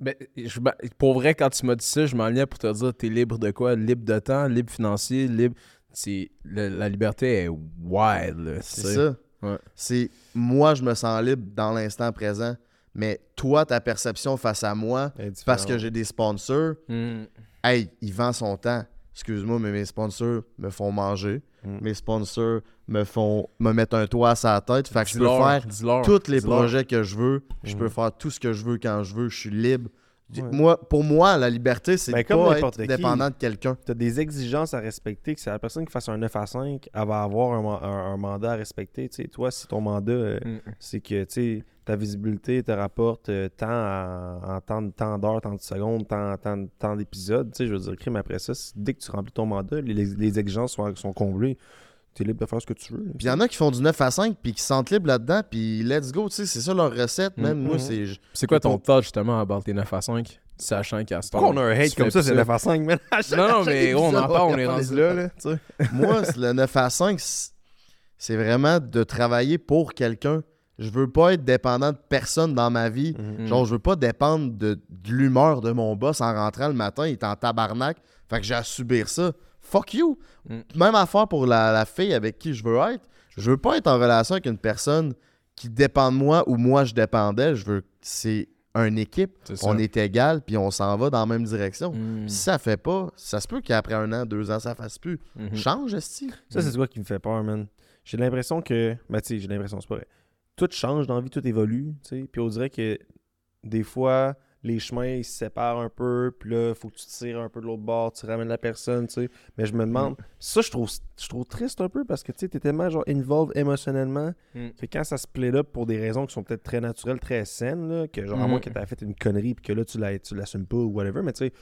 Speaker 2: Ben, je- pour vrai, quand tu m'as dit ça, je m'enlignais pour te dire t'es libre de quoi? Libre de temps, libre financier, libre. C'est, la liberté est wild.
Speaker 3: C'est ça.
Speaker 2: Ouais.
Speaker 3: C'est moi je me sens libre dans l'instant présent. Mais toi, ta perception face à moi, parce que j'ai des sponsors,
Speaker 2: Mm.
Speaker 3: hey, il vend son temps. Excuse-moi, mais mes sponsors me font manger.
Speaker 1: Mm.
Speaker 3: Mes sponsors me font me mettre un toit à sa tête. Fait que je peux faire tous les projets que je veux. Je
Speaker 1: Mm.
Speaker 3: peux faire tout ce que je veux quand je veux. Je suis libre
Speaker 1: Ouais.
Speaker 3: Moi, pour moi, la liberté, c'est
Speaker 1: Ben,
Speaker 3: pas être
Speaker 1: qui.
Speaker 3: dépendant de quelqu'un.
Speaker 1: Tu as des exigences à respecter, que c'est la personne qui fasse un 9 à 5, elle va avoir un, un- un mandat à respecter. tu sais. Toi, si ton mandat, euh,
Speaker 2: Mm.
Speaker 1: c'est que tu sais, ta visibilité te rapporte euh, tant en, tant d'heures, tant de secondes, tant, tant, tant d'épisodes, tu sais, je veux dire, crime après ça, dès que tu remplis ton mandat, les, les exigences sont, sont comblées. Libre de faire ce que tu veux.
Speaker 3: Puis il y en a qui font du 9 à 5 puis qui se sentent libres là-dedans, puis let's go, tu sais, c'est ça leur recette,
Speaker 2: Mm,
Speaker 3: man. Moi,
Speaker 1: mhm.
Speaker 3: c'est. je-
Speaker 2: C'est quoi ton thought justement à battre tes 9 à 5, sachant qu'à ce
Speaker 1: Pourquoi on a un hate comme ça, c'est 9 à 5, man?
Speaker 2: Non, non, mais on en parle, on est rendu là, là, tu sais.
Speaker 3: Moi, c'est le 9 à 5, c'est c'est vraiment de travailler pour quelqu'un. Je veux pas être dépendant de personne dans ma vie.
Speaker 2: Mm.
Speaker 3: Genre, je veux pas dépendre de, de l'humeur de mon boss en rentrant le matin, il est en tabarnak. Fait que j'ai à subir ça. Fuck you!
Speaker 2: Mm.
Speaker 3: Même affaire pour la, la fille avec qui je veux être. Je veux pas être en relation avec une personne qui dépend de moi ou moi je dépends d'elle. Je veux. C'est une équipe. On est égal puis on s'en va dans la même direction.
Speaker 2: Mm.
Speaker 3: Si ça fait pas, ça se peut qu'après un an, deux ans, ça fasse plus.
Speaker 2: Mhm.
Speaker 3: Change, esti.
Speaker 1: Ça, c'est quoi qui me fait peur, man. J'ai l'impression que. Ben, tu sais, j'ai l'impression, c'est pas vrai. Tout change dans la vie, tout évolue, tu sais. Puis on dirait que des fois, les chemins, ils se séparent un peu. Puis là, il faut que tu tires un peu de l'autre bord, tu ramènes la personne, tu sais. Mais je me demande. Ça, je trouve, je trouve triste un peu parce que, tu sais, t'es tellement, genre, involved émotionnellement
Speaker 2: Mm.
Speaker 1: que quand ça se plaît là pour des raisons qui sont peut-être très naturelles, très saines, là, que genre, à moins que t'aies fait une connerie puis que là, tu la- tu l'assumes pas ou whatever, mais tu sais.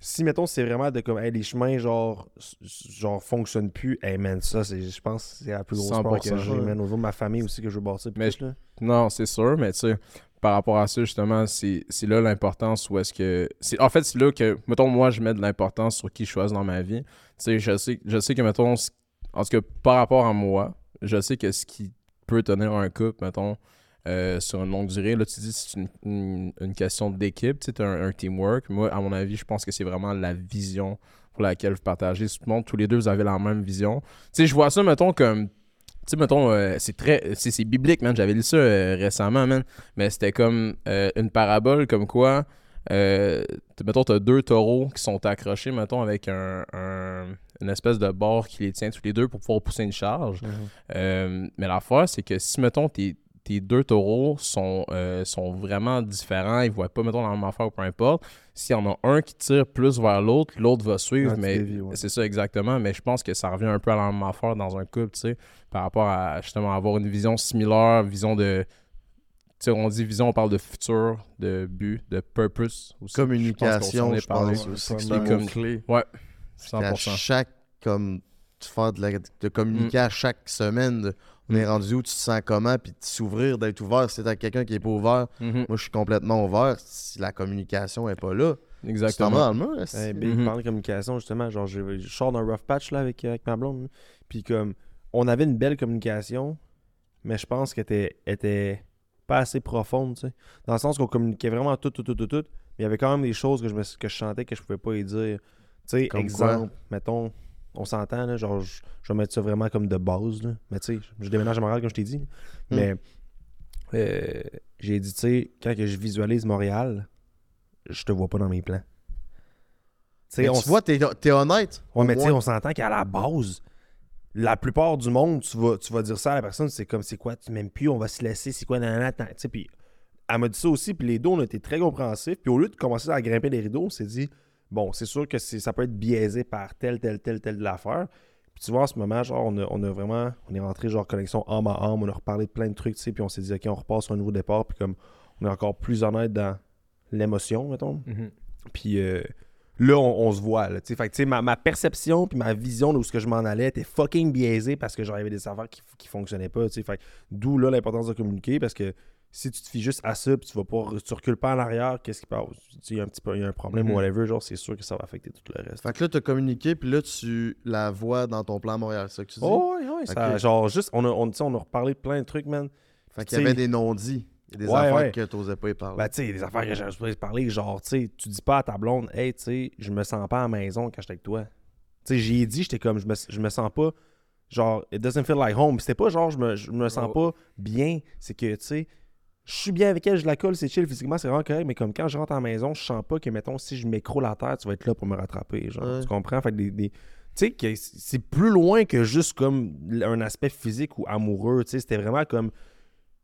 Speaker 1: Si, mettons, c'est vraiment de comme, hey, les chemins, genre, genre, fonctionnent plus, hey, man, ça, je pense c'est la plus grosse peur que
Speaker 2: 100%,
Speaker 1: j'ai, man. Au de ma famille aussi, que je veux bâtir.
Speaker 2: Mais
Speaker 1: là.
Speaker 2: Non, c'est sûr, mais tu sais, par rapport à ça, justement, c'est là l'importance où est-ce que. En fait, c'est là que, mettons, moi, je mets de l'importance sur qui je choisis dans ma vie. Tu sais, je sais, je sais que, mettons, en tout cas, par rapport à moi, je sais que ce qui peut tenir un couple, mettons, euh, sur une longue durée, là, tu dis c'est une, une- question d'équipe, tu sais, un, un teamwork. Moi, à mon avis, je pense que c'est vraiment la vision pour laquelle vous partagez. Tout le monde, tous les deux, vous avez la même vision. Tu sais, je vois ça, mettons, comme tu sais, mettons, euh, c'est très. C'est c'est biblique, man. J'avais lu ça euh, récemment, man. Mais c'était comme euh, une parabole, comme quoi. Mettons, t'as deux taureaux qui sont accrochés, mettons, avec un, un- une espèce de bord qui les tient tous les deux pour pouvoir pousser une charge. Euh, mais l'affaire, c'est que si, mettons, tes, tes deux taureaux sont, euh, sont vraiment différents, ils voient pas, mettons, la même affaire ou peu importe, s'il y en a un qui tire plus vers l'autre, l'autre va suivre,
Speaker 1: Ouais,
Speaker 2: mais
Speaker 1: ouais.
Speaker 2: c'est ça exactement. Mais je pense que ça revient un peu à la même affaire dans un couple, tu sais, par rapport à justement avoir une vision similaire, vision de. Tu sais, on dit vision, on parle de futur, de but, de purpose aussi.
Speaker 3: Communication,
Speaker 2: je pense
Speaker 3: aussi un
Speaker 2: comme-
Speaker 3: mot-clé.
Speaker 2: Ouais,
Speaker 3: À
Speaker 2: 100%.
Speaker 3: chaque, comme, tu fais de, la- de communiquer
Speaker 2: Mm.
Speaker 3: à chaque semaine, de- on est rendu où tu te sens comment, puis de s'ouvrir, d'être ouvert. Si t'as quelqu'un qui est pas ouvert,
Speaker 2: Mhm,
Speaker 3: moi je suis complètement ouvert. Si la communication est pas là, tu t'en vas
Speaker 2: Exactement.
Speaker 3: dans le mur. est-ce?
Speaker 1: Hey, Big,
Speaker 2: Mhm.
Speaker 1: de communication, justement, genre, je, je sors d'un rough patch là, avec, avec ma blonde. Puis comme, on avait une belle communication, mais je pense qu'elle était, était pas assez profonde, tu sais. Dans le sens qu'on communiquait vraiment tout, tout, tout, tout, tout. Mais il y avait quand même des choses que je, me, que je sentais que je pouvais pas y dire. Tu sais, exemple, mettons, on s'entend, là, genre, je, je vais mettre ça vraiment comme de base, là. Mais tu sais, je déménage à Montréal, comme je t'ai dit.
Speaker 3: Mm.
Speaker 1: Mais euh, j'ai dit, tu sais, quand que je visualise Montréal, je te vois pas dans mes plans.
Speaker 3: Mais
Speaker 1: on
Speaker 3: tu vois, t'es t'es honnête.
Speaker 1: Ouais, mais tu sais, on s'entend qu'à la base, la plupart du monde, tu vas, tu vas dire ça à la personne, c'est comme, c'est quoi, tu m'aimes plus, on va se laisser, c'est quoi, nanana, tu sais, puis elle m'a dit ça aussi, puis les deux, on a été très compréhensifs, puis au lieu de commencer à grimper les rideaux, on s'est dit, bon, c'est sûr que ça peut être biaisé par telle, telle, telle, telle de l'affaire, puis tu vois, en ce moment, genre, on a, on a vraiment, on est rentré, genre, connexion âme à âme, on a reparlé de plein de trucs, tu sais, puis on s'est dit, ok, on repart sur un nouveau départ, puis comme, on est encore plus honnête dans l'émotion, mettons,
Speaker 2: Mhm.
Speaker 1: puis euh, là, on, on se voit. Là, tu sais. fait que, tu sais, ma, ma perception puis ma vision de où ce que je m'en allais était fucking biaisée parce que j'avais des affaires qui, qui fonctionnaient pas. tu sais. Fait D'où là l'importance de communiquer parce que si tu te fies juste à ça puis tu vas pas tu recules pas en arrière, qu'est-ce qui passe? Tu sais, Il y a un petit peu il y a un problème ou whatever, genre c'est sûr que ça va affecter tout le reste.
Speaker 3: Fait que là, t'as communiqué, puis là, tu la vois dans ton plan Montréal, c'est ça que tu dis?
Speaker 1: Oh, ça-
Speaker 3: Ok.
Speaker 1: genre juste, on a, on, tu on a reparlé de plein de trucs, man.
Speaker 3: Fait qu'il y avait des non-dits. Y des
Speaker 1: Ouais,
Speaker 3: affaires
Speaker 1: ouais.
Speaker 3: que t'osais pas y parler.
Speaker 1: Ben, tu sais, des affaires que j'avais pas parler, genre, tu sais, tu dis pas à ta blonde, hey, tu sais, je me sens pas à la maison quand j'étais avec toi. Tu sais, j'y ai dit, j'étais comme, je me, je me sens pas, genre, it doesn't feel like home. C'était pas genre, je me, je me sens pas bien. C'est que, tu sais, je suis bien avec elle, je la colle, c'est chill, physiquement, c'est vraiment correct, mais comme quand je rentre à la maison, je sens pas que, mettons, si je m'écroule à terre, tu vas être là pour me rattraper. Genre,
Speaker 3: Ouais.
Speaker 1: tu comprends? Fait que des. des- tu sais, que c'est plus loin que juste comme un aspect physique ou amoureux. Tu sais, c'était vraiment comme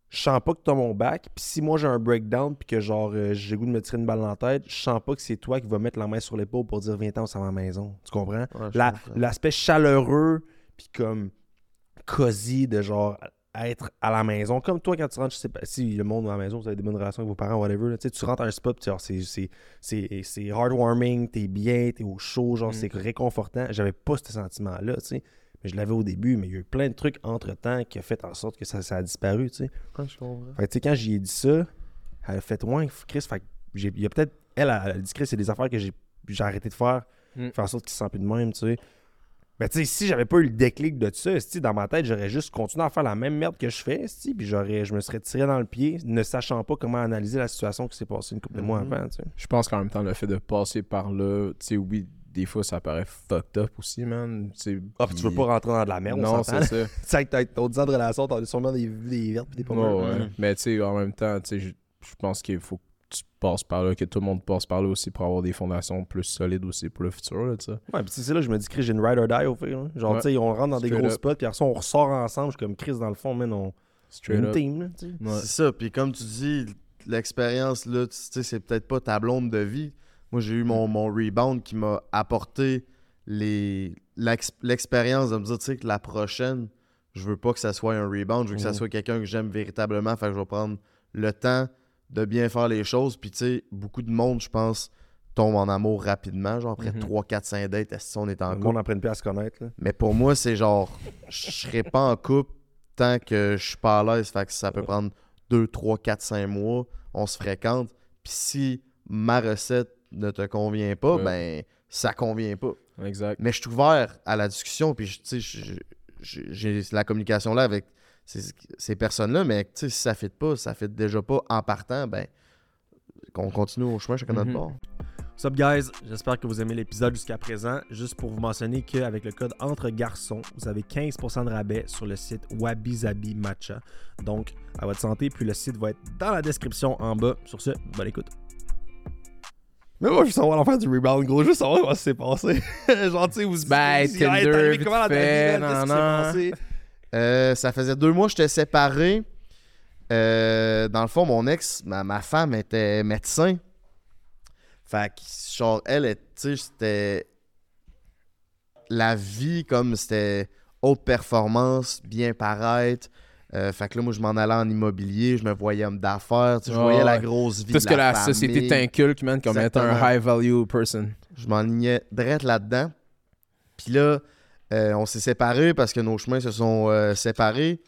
Speaker 1: je sens pas que t'as mon back. Puis si moi j'ai un breakdown, puis que genre euh, j'ai goût de me tirer une balle dans la tête, je sens pas que c'est toi qui va mettre la main sur l'épaule pour dire s'en va à la maison. Tu comprends?
Speaker 3: Ouais, je
Speaker 1: La-
Speaker 3: comprends.
Speaker 1: L'aspect chaleureux, puis comme cosy de genre être à la maison. Comme toi, quand tu rentres, je sais pas, si le monde à la maison, vous avez des bonnes relations avec vos parents, whatever, là, tu rentres à un spot, c'est- heartwarming, t'es bien, t'es au chaud, genre,
Speaker 2: Mm.
Speaker 1: c'est réconfortant. J'avais pas ce sentiment-là, tu sais. Mais je l'avais au début, mais il y a eu plein de trucs entre-temps qui a fait en sorte que ça, ça a disparu, tu sais.
Speaker 3: Ouais, je comprends.
Speaker 1: Fait que, tu sais, quand j'y ai dit ça, elle a fait, ouais, Chris, fait il y a peut-être, elle, elle a dit, Chris, c'est des affaires que j'ai j'ai arrêté de faire,
Speaker 2: Mm.
Speaker 1: faire en sorte qu'il se sent plus de même, tu sais. Mais tu sais, si j'avais pas eu le déclic de ça, dans ma tête, j'aurais juste continué à faire la même merde que je fais, puis j'aurais, je me serais tiré dans le pied, ne sachant pas comment analyser la situation qui s'est passée une couple de mois
Speaker 3: Mhm.
Speaker 1: avant.
Speaker 2: Je pense qu'en même temps, le fait de passer par là, tu sais, oui, des fois, ça paraît fucked up aussi, man.
Speaker 1: Ah, puis tu veux pas rentrer dans de la merde, on
Speaker 2: Non, c'est ça.
Speaker 1: Tu sais, que t'as ton 10 ans de relation, t'as sûrement des, des vertes pis des
Speaker 2: ouais.
Speaker 3: Mm.
Speaker 2: Mais tu sais, en même temps, tu sais, je pense qu'il faut tu passes par là, que tout le monde passe par là aussi pour avoir des fondations plus solides aussi pour le futur, là, tu sais.
Speaker 1: Ouais, pis c'est là que je me dis, Chris, j'ai une ride or die au fait. là. Genre,
Speaker 2: Ouais.
Speaker 1: tu sais, on rentre dans des gros
Speaker 2: up.
Speaker 1: spots, puis après ça, on ressort ensemble. Je suis comme Chris, dans le fond, man, on.
Speaker 2: Straight
Speaker 1: une
Speaker 2: up.
Speaker 1: team, là.
Speaker 2: Ouais.
Speaker 3: C'est ça. Puis comme tu dis, l'expérience, là, tu sais, c'est peut-être pas ta blonde de vie. Moi, j'ai eu mon, mon rebound qui m'a apporté les l'expérience de me dire, tu sais, que la prochaine, je veux pas que ça soit un rebound. Je veux que ça
Speaker 1: Mhm.
Speaker 3: soit quelqu'un que j'aime véritablement. Fait que je vais prendre le temps de bien faire les choses. Puis, tu sais, beaucoup de monde, je pense, tombe en amour rapidement. Genre, après
Speaker 2: Mhm.
Speaker 3: 3, 4, 5 dates, est-ce qu'on est en
Speaker 1: Le
Speaker 3: couple?
Speaker 1: monde apprenne plus à se connaître, là.
Speaker 3: Mais pour moi, c'est genre, je serais pas en couple tant que je suis pas à l'aise. Fait que ça peut prendre 2, 3, 4, 5 mois. On se fréquente. Puis si ma recette ne te convient pas,
Speaker 2: Ouais.
Speaker 3: ben, ça convient pas.
Speaker 2: Exact.
Speaker 3: Mais je suis ouvert à la discussion. Puis, tu sais, j'ai la communication là avec ces, personnes-là. Mais, si ça ne fit pas, ça ne fit déjà pas en partant, ben, qu'on continue au chemin chacun de notre
Speaker 2: Mhm.
Speaker 3: bord.
Speaker 1: What's up, guys? J'espère que vous aimez l'épisode jusqu'à présent. Juste pour vous mentionner qu'avec le code Entre Garçons, vous avez 15% de rabais sur le site Wabi Matcha. Donc, à votre santé, puis le site va être dans la description en bas. Sur ce, bonne écoute. Mais moi, je veux savoir l'enfer du rebound, gros. Juste savoir comment ça s'est passé. Genre, tu sais, vous
Speaker 2: Ben,
Speaker 1: vous- hey, comment ta vie, man? Qu'est-ce qui
Speaker 2: nan, nan.
Speaker 1: s'est passé?
Speaker 3: Euh, ça faisait deux mois que j'étais séparé. Euh, dans le fond, mon ex, ma, ma femme était médecin. Fait que, genre, elle, tu sais, c'était. La vie, comme c'était haute performance, bien paraître. Euh, fait que là, moi, je m'en allais en immobilier, je me voyais homme d'affaires, tu sais, je
Speaker 2: Ouais,
Speaker 3: voyais la grosse vie.
Speaker 2: Tout ce que
Speaker 3: la
Speaker 2: société t'inculque, man, comme étant un high value person.
Speaker 3: Je m'enlignais direct là-dedans. Puis là, euh, on s'est séparés parce que nos chemins se sont euh, séparés.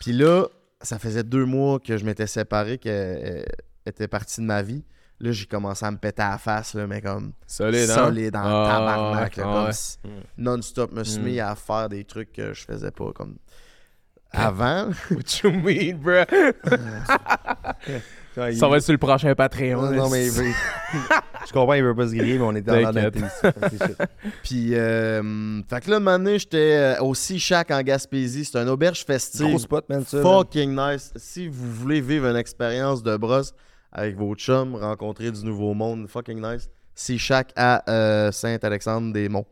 Speaker 3: Puis là, ça faisait deux mois que je m'étais séparé, qu'elle euh, était partie de ma vie. Là, j'ai commencé à me péter à la face, là, mais comme
Speaker 2: Solide, hein?
Speaker 3: solide en
Speaker 2: Ah,
Speaker 3: tabarnak. là,
Speaker 2: ah
Speaker 3: comme
Speaker 2: ouais.
Speaker 3: si-
Speaker 1: Mm.
Speaker 3: non-stop. me suis
Speaker 2: Mm.
Speaker 3: mis à faire des trucs que je faisais pas comme avant.
Speaker 2: What you mean, bro? Ça va être sur le prochain Patreon.
Speaker 3: non, non, mais il veut-
Speaker 1: Je comprends, il veut pas se griller, mais on est dans la nature.
Speaker 3: Puis, euh, fait que là, un j'étais euh, au Sea Shack en Gaspésie. C'est un auberge festive.
Speaker 1: Gros spot, man, ça. man.
Speaker 3: Fucking nice. Si vous voulez vivre une expérience de brosse avec vos chums, rencontrer du nouveau monde, fucking nice. Sea Shack à euh, Saint-Alexandre-des-Monts.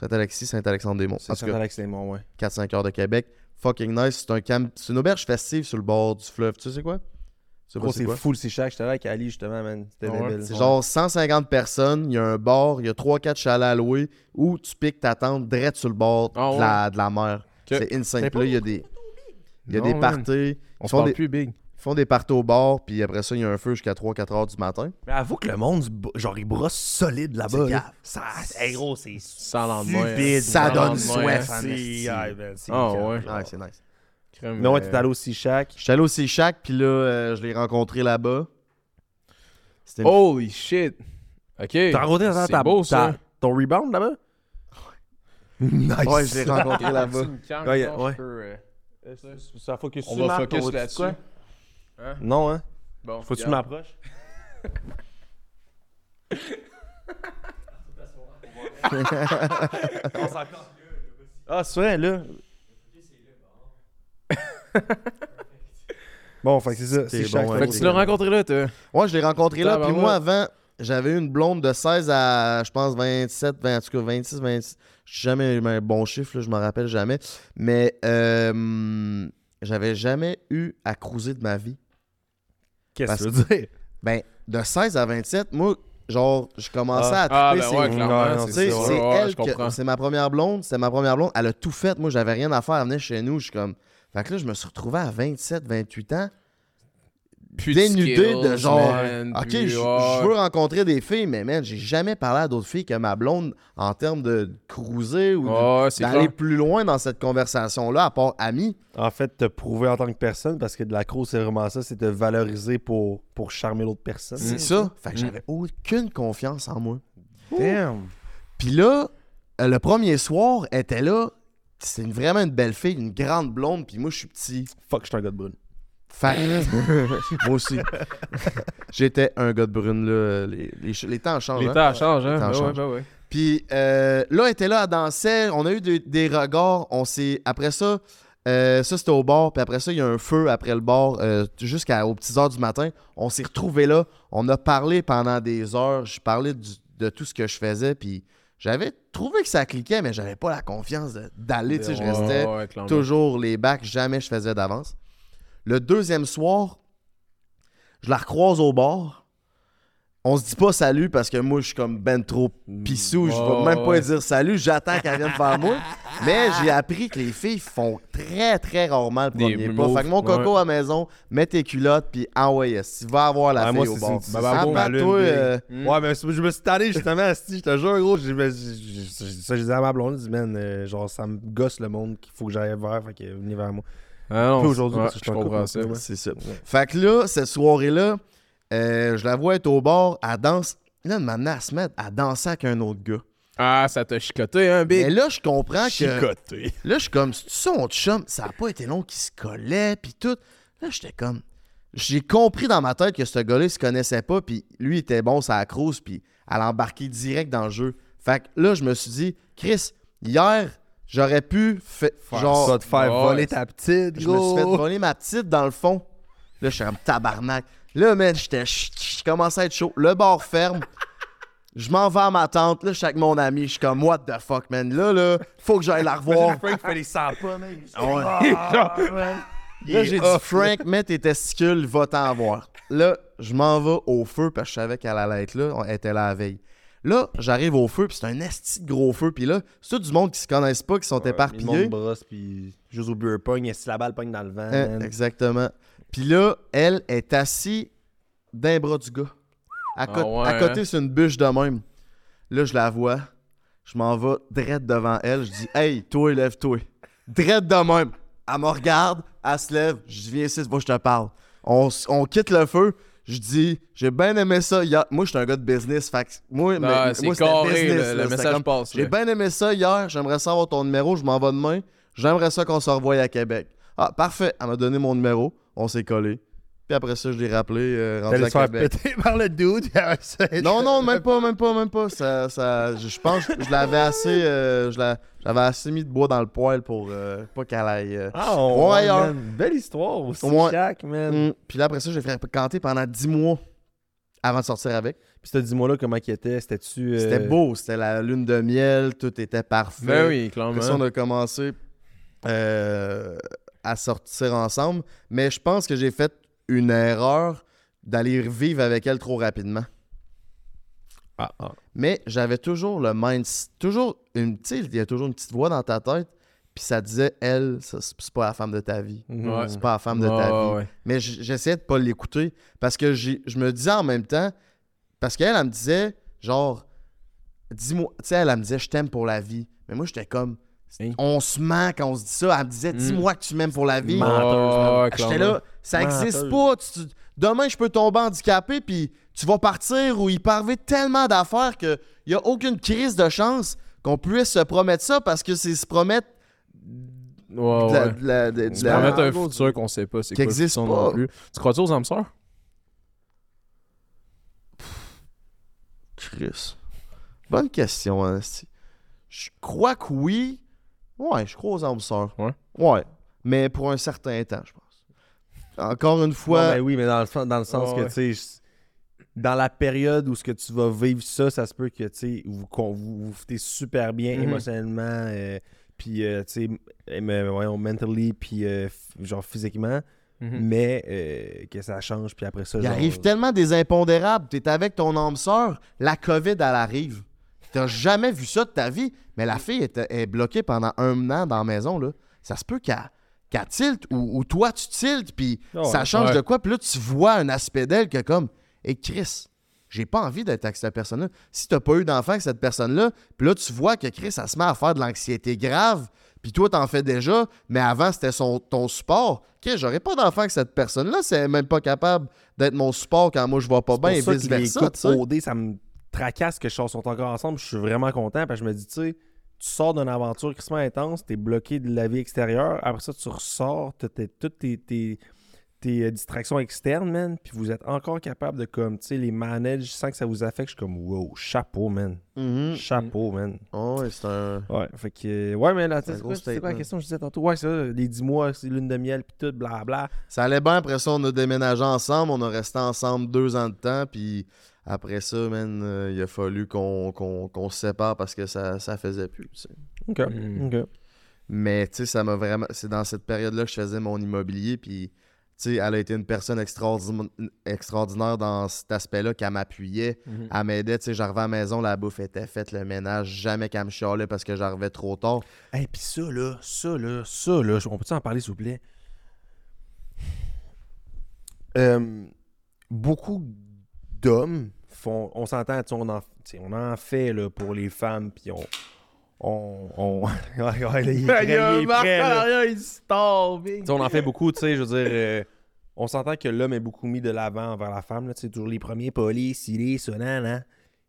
Speaker 3: Saint-Alexis, Saint-Alexandre-des-Monts.
Speaker 1: Saint-Alex-les-Monts, ouais.
Speaker 3: 4-5 heures de Québec. Fucking nice. C'est un camp... une auberge festive sur le bord du fleuve. Tu sais c'est quoi? C'est
Speaker 1: c'est
Speaker 3: quoi?
Speaker 1: full, c'est chaque. J'étais là avec Ali, justement, man. C'était
Speaker 2: Ah ouais?
Speaker 1: débile.
Speaker 3: C'est
Speaker 1: Ouais.
Speaker 3: genre 150 personnes, il y a un bar, il y a 3-4 chalets à louer où tu piques ta tente direct sur le bord
Speaker 2: Ah
Speaker 3: de, la, de la mer. C'est insane. Puis là, il y a des, il y a
Speaker 2: Non,
Speaker 3: des parties.
Speaker 2: On
Speaker 3: Ils
Speaker 2: se
Speaker 3: font
Speaker 2: parle
Speaker 3: des,
Speaker 2: plus big.
Speaker 3: ils font des parties au bar, puis après ça, il y a un feu jusqu'à 3-4 heures du matin.
Speaker 1: Mais avoue que le monde, genre, il brosse solide là-bas.
Speaker 3: C'est
Speaker 1: là.
Speaker 3: cave.
Speaker 1: Ça, hey, gros, c'est
Speaker 2: Sans lendemain.
Speaker 1: stupide.
Speaker 3: Ça donne soif.
Speaker 1: C'est- ouais, c'est
Speaker 2: Ah, ouais.
Speaker 3: Ouais, c'est nice.
Speaker 2: Crème,
Speaker 1: Mais ouais,
Speaker 2: euh,
Speaker 1: t'es allé aussi chaque.
Speaker 3: J'étais allé au Sea Shack, puis là, euh, je l'ai rencontré là-bas. C'était une-
Speaker 2: Holy shit. Ok.
Speaker 1: T'as rencontré dans
Speaker 2: C'est
Speaker 1: ta,
Speaker 2: beau,
Speaker 1: ta-
Speaker 2: ça.
Speaker 1: ton rebound là-bas? Nice.
Speaker 3: Ouais, je l'ai rencontré là-bas.
Speaker 1: Ouais,
Speaker 2: Ouais,
Speaker 1: ouais.
Speaker 2: euh,
Speaker 1: Ça focus
Speaker 2: On va focus là-dessus? Hein?
Speaker 1: Non, hein?
Speaker 2: Bon,
Speaker 1: Faut que tu
Speaker 2: regarde.
Speaker 1: m'approches. ah, c'est vrai, là. bon, fait que c'est ça.
Speaker 3: C'est
Speaker 1: chaque.
Speaker 2: Fait que tu l'as rencontré là, toi.
Speaker 3: Ouais, je l'ai rencontré là, puis
Speaker 2: Tabarouette.
Speaker 3: moi, avant, j'avais eu une blonde de 16 à, je pense, 27, 20, en tout cas 26, 26. J'ai jamais eu un bon chiffre, là, je m'en rappelle jamais. Mais euh, j'avais jamais eu à cruiser de ma vie.
Speaker 1: Qu'est-ce que tu veux dire?
Speaker 3: Ben, de 16 à 27, moi, genre, je commençais
Speaker 1: Ah.
Speaker 3: à
Speaker 2: Ah,
Speaker 3: triper
Speaker 2: ben
Speaker 3: ces-
Speaker 2: ouais,
Speaker 1: Ouais,
Speaker 2: clairement.
Speaker 1: non,
Speaker 3: Tu sais,
Speaker 2: ça,
Speaker 3: c'est
Speaker 2: ouais, ouais,
Speaker 3: elle
Speaker 2: je comprends.
Speaker 3: c'est ma première blonde, c'est ma première blonde, elle a tout fait. Moi, j'avais rien à faire, elle venait chez nous, je suis comme fait que là je me suis retrouvé à 27, 28 ans,
Speaker 2: Plus
Speaker 3: dénudé de
Speaker 2: skills,
Speaker 3: genre
Speaker 2: man,
Speaker 3: OK,
Speaker 2: puis,
Speaker 3: je veux rencontrer des filles, mais man, j'ai jamais parlé à d'autres filles que ma blonde en termes de cruiser ou d'aller plus loin dans cette conversation là à part amis.
Speaker 1: En fait, te prouver en tant que personne, parce que de la c'est vraiment ça, c'est te valoriser pour, pour charmer l'autre personne.
Speaker 3: C'est ça. Fait que
Speaker 2: Mm.
Speaker 3: j'avais aucune confiance en moi.
Speaker 1: Damn.
Speaker 3: Puis là, euh, le premier soir, elle était là. C'est une- vraiment une belle fille, une grande blonde, puis moi je suis petit.
Speaker 1: Fuck, je suis un gars de brune.
Speaker 3: Fait moi aussi. J'étais un gars de brune, là. Les, les, ch- les temps changent.
Speaker 2: Les
Speaker 3: hein.
Speaker 2: temps changent, hein?
Speaker 3: Les temps
Speaker 2: Ben ouais,
Speaker 3: changent.
Speaker 2: ben ouais.
Speaker 3: Puis euh, là, elle était là, elle dansait. On a eu des, des regards. On s'est. Après ça, euh, ça c'était au bar. Puis après ça, il y a un feu après le bar euh, jusqu'aux petites heures du matin. On s'est retrouvés là. On a parlé pendant des heures. Je parlais du- de tout ce que je faisais. Puis j'avais trouvé que ça cliquait, mais j'avais pas la confiance d'aller. tu sais, je restais
Speaker 2: ouais,
Speaker 3: toujours les bacs. Jamais je faisais d'avance. Le deuxième soir, je la recroise au bar. On se dit pas salut parce que moi, je suis comme ben trop pissou. Je
Speaker 2: Ouais,
Speaker 3: vais même pas
Speaker 2: ouais.
Speaker 3: dire salut. J'attends qu'elle vienne vers moi. Mais j'ai appris que les filles font très, très rarement le
Speaker 2: Des
Speaker 3: premier pas.
Speaker 2: moves,
Speaker 3: Fait que mon coco à la maison, mets tes culottes, puis envoie. Tu vas avoir la
Speaker 1: Ouais,
Speaker 3: fille
Speaker 1: moi,
Speaker 3: au
Speaker 1: c'est- c'est-
Speaker 2: c'est-
Speaker 3: Ah, toi, euh,
Speaker 2: Mm.
Speaker 1: Ouais, mais je me suis tanné justement, asti, je te jure, gros. j'ai- j'ai- j'ai- Ça, je disais à ma blonde, je dis, man, euh, genre, ça me gosse le monde qu'il faut que j'aille vers, fait que venez vers moi.
Speaker 2: Ah non,
Speaker 1: aujourd'hui,
Speaker 2: ouais,
Speaker 1: parce que je
Speaker 2: je
Speaker 1: suis en
Speaker 2: comprends
Speaker 1: couple,
Speaker 2: ça.
Speaker 1: ouais.
Speaker 3: C'est ça. Fait que là, cette soirée-là, euh, je la vois être au bar, elle danse. Là, elle se met à danser avec un autre gars.
Speaker 2: Ah, ça t'a chicoté, hein, Big?
Speaker 3: Mais là, je comprends que.
Speaker 1: Chicoté.
Speaker 3: Là, je suis comme, c'est son chum? Ça a pas été long qu'il se collait, puis tout. Là, j'étais comme. J'ai compris dans ma tête que ce gars-là, il se connaissait pas, puis lui, il était bon, ça a cruise, puis elle a embarqué direct dans le jeu. Fait que là, je me suis dit, Chris, hier, j'aurais pu fait,
Speaker 1: Genre,
Speaker 3: genre.
Speaker 1: ça te faire voler ta petite,
Speaker 3: Je me suis fait voler ma petite dans le fond. Là, je suis comme tabarnak. Là, man, j'étais. Je commençais à être chaud. Le bar ferme. Je m'en vais à ma tante. Là, je suis avec mon ami. Je suis comme, what the fuck, man. Là, là, faut que j'aille la revoir.
Speaker 1: Frank fait les 100 pas, man.
Speaker 3: Ah ouais. Là, j'ai dit, Frank, mets tes testicules, va t'en voir. Là, je m'en vais au feu parce que je savais qu'elle allait être là. Elle était là la veille. Là, j'arrive au feu, puis c'est un esti de gros feu. Puis là, c'est tout du monde qui se connaissent pas, qui sont
Speaker 1: Le
Speaker 3: éparpillés.
Speaker 1: monde brosse, puis juste au beer pong, et si la balle pogne dans le vent,
Speaker 3: Hein, exactement. Puis là, elle est assise d'un bras du gars. À, co-
Speaker 2: Ah ouais,
Speaker 3: à côté, c'est une bûche de même. Là, je la vois. Je m'en vais direct devant elle. Je dis Hey, toi, lève-toi. Direct de même. Elle me regarde, elle se lève. Je dis Viens ici, c'est moi je te parle. On, quitte le feu. Je dis J'ai bien aimé ça. hier. Moi, je suis un gars de business. Fait que moi, mais-
Speaker 2: Ah, c'est
Speaker 3: moi c'était
Speaker 2: carré,
Speaker 3: business.
Speaker 2: le,
Speaker 3: là.
Speaker 2: le
Speaker 3: C'était
Speaker 2: message
Speaker 3: comme,
Speaker 2: passe.
Speaker 3: J'ai
Speaker 2: là.
Speaker 3: bien aimé ça hier. J'aimerais savoir ton numéro. Je m'en vais demain. J'aimerais ça qu'on se revoie à Québec. Ah, parfait. Elle m'a donné mon numéro. On s'est collé. Puis après ça, je l'ai rappelé. euh, rendu à Québec.
Speaker 1: péter par le dude.
Speaker 3: Non, non, même pas, même pas, même pas. Ça, ça, je je pense que je l'avais assez, euh, j'avais assez mis de bois dans le poêle pour euh, pas qu'elle aille. euh,
Speaker 1: Ah, on,
Speaker 3: Ouais,
Speaker 1: man. Belle histoire aussi,
Speaker 3: Ouais.
Speaker 1: Man.
Speaker 3: hum. Puis là, après ça, j'ai fait canter pendant 10 mois avant de sortir avec.
Speaker 1: Puis ce 10 mois-là, comment il était? C'était-tu.
Speaker 3: C'était beau, c'était la lune de miel, tout était parfait.
Speaker 2: Ben oui, clairement.
Speaker 3: Après ça, on a commencé euh, à sortir ensemble. Mais je pense que j'ai fait une erreur d'aller vivre avec elle trop rapidement.
Speaker 1: Ah, ah.
Speaker 3: Mais j'avais toujours le mind. Toujours une. Il y a toujours une petite voix dans ta tête. Puis ça disait, elle, c'est pas la femme de ta vie.
Speaker 2: Ouais.
Speaker 3: C'est pas la femme de ta
Speaker 2: Ouais,
Speaker 3: vie.
Speaker 2: ouais.
Speaker 3: Mais j'essayais de pas l'écouter parce que je me disais en même temps. Parce qu'elle, elle me disait, genre, dis-moi. Tu sais, elle, elle me disait, je t'aime pour la vie. Mais moi, j'étais comme. On se ment quand on se dit ça. Elle me disait,
Speaker 2: Mm.
Speaker 3: dis-moi que tu m'aimes pour la vie.
Speaker 2: Ouais,
Speaker 3: J'étais là, ça
Speaker 1: Menteuse.
Speaker 3: existe pas. Tu- tu- demain, je peux tomber handicapé, puis tu vas partir ou il arriver tellement d'affaires qu'il n'y a aucune crise de chance qu'on puisse se promettre ça parce que c'est se promettre
Speaker 2: Ouais,
Speaker 3: de la-
Speaker 2: ouais.
Speaker 3: de la- de- de
Speaker 2: Tu
Speaker 3: la-
Speaker 2: peux mettre un futur qu'on sait pas, c'est quoi
Speaker 3: existe pas.
Speaker 2: non plus. Tu crois-tu aux âmes sœurs?
Speaker 3: Chris. Bonne question, hein. Je crois que oui. Ouais, je crois aux âmes sœurs.
Speaker 2: Ouais.
Speaker 3: Ouais. Mais pour un certain temps, je pense. Encore une
Speaker 1: Ouais,
Speaker 3: fois.
Speaker 1: ben oui, mais dans le, sens- dans le sens que,
Speaker 2: ouais.
Speaker 1: tu sais, dans la période où ce que tu vas vivre ça, ça se peut que, tu sais, vous, vous, vous foutez super bien
Speaker 2: Mhm.
Speaker 1: émotionnellement, euh, puis euh, tu sais, voyons, mentally, puis, euh, genre, physiquement,
Speaker 2: Mhm.
Speaker 1: mais euh, que ça change, puis après ça,
Speaker 3: Il
Speaker 1: genre...
Speaker 3: arrive tellement des impondérables. T'es avec ton âme sœur, la COVID, elle arrive. T'as jamais vu ça de ta vie, mais la fille est, est bloquée pendant un an dans la maison, là. Ça se peut qu'elle tilte, ou, ou toi, tu tiltes, puis
Speaker 1: Ah
Speaker 3: ça change
Speaker 2: Ouais.
Speaker 3: de quoi, puis là, tu vois un aspect d'elle que comme, et Chris, j'ai pas envie d'être avec cette personne-là. Si t'as pas eu d'enfant avec cette personne-là, puis là, tu vois que Chris, ça se met à faire de l'anxiété grave, puis toi, t'en fais déjà, mais avant, c'était ton support. Chris, j'aurais pas d'enfant avec cette personne-là, c'est même pas capable d'être mon support quand moi, je vais pas bien, et vice-versa,
Speaker 1: ça me tracasse que je sors sont encore ensemble. Je suis vraiment content parce que je me dis, tu sais, tu sors d'une aventure crissement intense, t'es bloqué de la vie extérieure. Après ça, tu ressors, toutes tes, tes, tes, euh, distractions externes, man. Puis vous êtes encore capable de, comme, tu sais, les manager sans que ça vous affecte. Je suis comme, wow, chapeau, man.
Speaker 3: Mhm.
Speaker 1: Chapeau, man.
Speaker 3: Oh, ouais, c'est un.
Speaker 1: Ouais, fait que. euh, Ouais, mais là, tu
Speaker 3: C'est
Speaker 1: quoi, la question que je disais tantôt? Ouais, c'est ça, les 10 mois, c'est lune de miel, puis tout, blabla.
Speaker 3: Ça allait bien, après ça, on a déménagé ensemble, on a resté ensemble deux ans de temps, puis après ça, man, euh, il a fallu qu'on qu'on- qu'on se sépare parce que ça, ça faisait plus.
Speaker 1: Ok,
Speaker 2: Mm.
Speaker 1: ok.
Speaker 3: Mais, tu sais, ça m'a vraiment... C'est dans cette période-là que je faisais mon immobilier, puis, tu sais, elle a été une personne extraordinaire, extraordinaire dans cet aspect-là, qu'elle m'appuyait,
Speaker 2: Mhm.
Speaker 3: elle m'aidait, tu sais, j'arrivais à la maison, la bouffe était faite, le ménage, jamais qu'elle me chialait parce que j'arrivais trop tard.
Speaker 1: Hey, pis ça, là, ça, là, ça, là, on peut-tu en parler, s'il vous plaît? Euh, beaucoup d'hommes font. On s'entend, on en, on fait là, pour les femmes, puis on. On. on... ouais, ouais, là, il est prêt, il est prêt, là. Tu sais, on en fait beaucoup, tu sais, je veux dire. euh, on s'entend que l'homme est beaucoup mis de l'avant envers la femme, tu sais, toujours les premiers polis, nan, nan.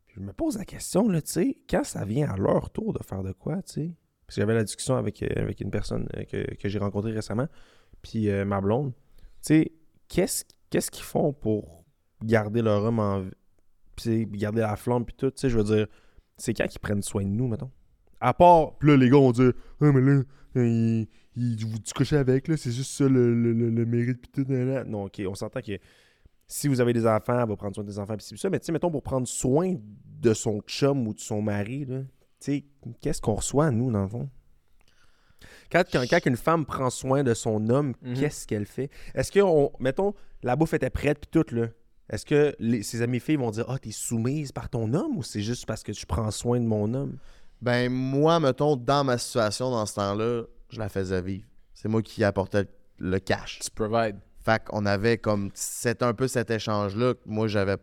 Speaker 1: Puis je me pose la question, là, tu sais, quand ça vient à leur tour de faire de quoi, tu sais? Parce que j'avais la discussion avec, euh, avec une personne euh, que, que j'ai rencontrée récemment, puis ma blonde. Tu sais, qu'est-ce qu'est-ce qu'ils font pour garder leur homme en vie, garder la flamme, puis tout, tu sais, je veux dire, c'est quand qu'ils prennent soin de nous, mettons? À part, puis là, les gars vont dire, ah, mais là, il, il- vous tu couchez avec, là, c'est juste ça le, le, le- le mérite, puis tout, nan, nan. Non, ok, on s'entend que si vous avez des enfants, elle va prendre soin des enfants, c'est ça, mais tu sais, mettons, pour prendre soin de son chum ou de son mari, là, tu sais, qu'est-ce qu'on reçoit, nous, dans le fond? Quand, quand, quand une femme prend soin de son homme,
Speaker 2: Mhm.
Speaker 1: qu'est-ce qu'elle fait? Est-ce que, on, mettons, la bouffe était prête, puis tout, là. Est-ce que les- ses amis filles vont dire Ah, t'es soumise par ton homme ou c'est juste parce que tu prends soin de mon homme?
Speaker 3: Ben, moi, mettons, dans ma situation, dans ce temps-là, je la faisais vivre. C'est moi qui apportais le cash.
Speaker 2: Tu provide.
Speaker 3: Fait qu'on avait comme. C'est un peu cet échange-là. que Moi, j'avais.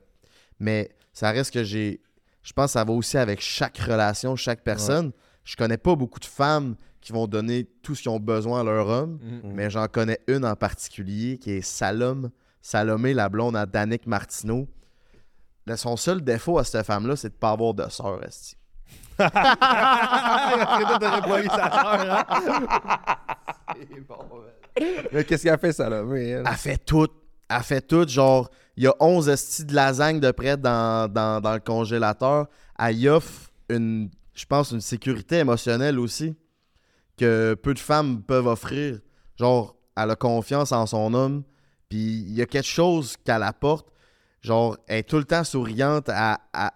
Speaker 3: Mais ça reste que j'ai. Je pense que ça va aussi avec chaque relation, chaque personne. Je connais pas beaucoup de femmes qui vont donner tout ce qu'ils ont besoin à leur homme.
Speaker 2: Mhm.
Speaker 3: Mais j'en connais une en particulier qui est Salome. Salomé, la blonde à Danick Martineau. Là, Son seul défaut à cette femme-là, c'est de pas avoir de sœur, esti.
Speaker 1: Mais qu'est-ce qu'elle fait? Oui, elle?
Speaker 3: Elle fait tout. Elle fait tout. Genre, il y a 11 estis de lasagne de près dans, dans, dans le congélateur. Elle y offre une, je pense, une sécurité émotionnelle aussi que peu de femmes peuvent offrir. Genre, elle a confiance en son homme. Puis il y a quelque chose qu'elle apporte. Genre, elle est tout le temps souriante. Elle-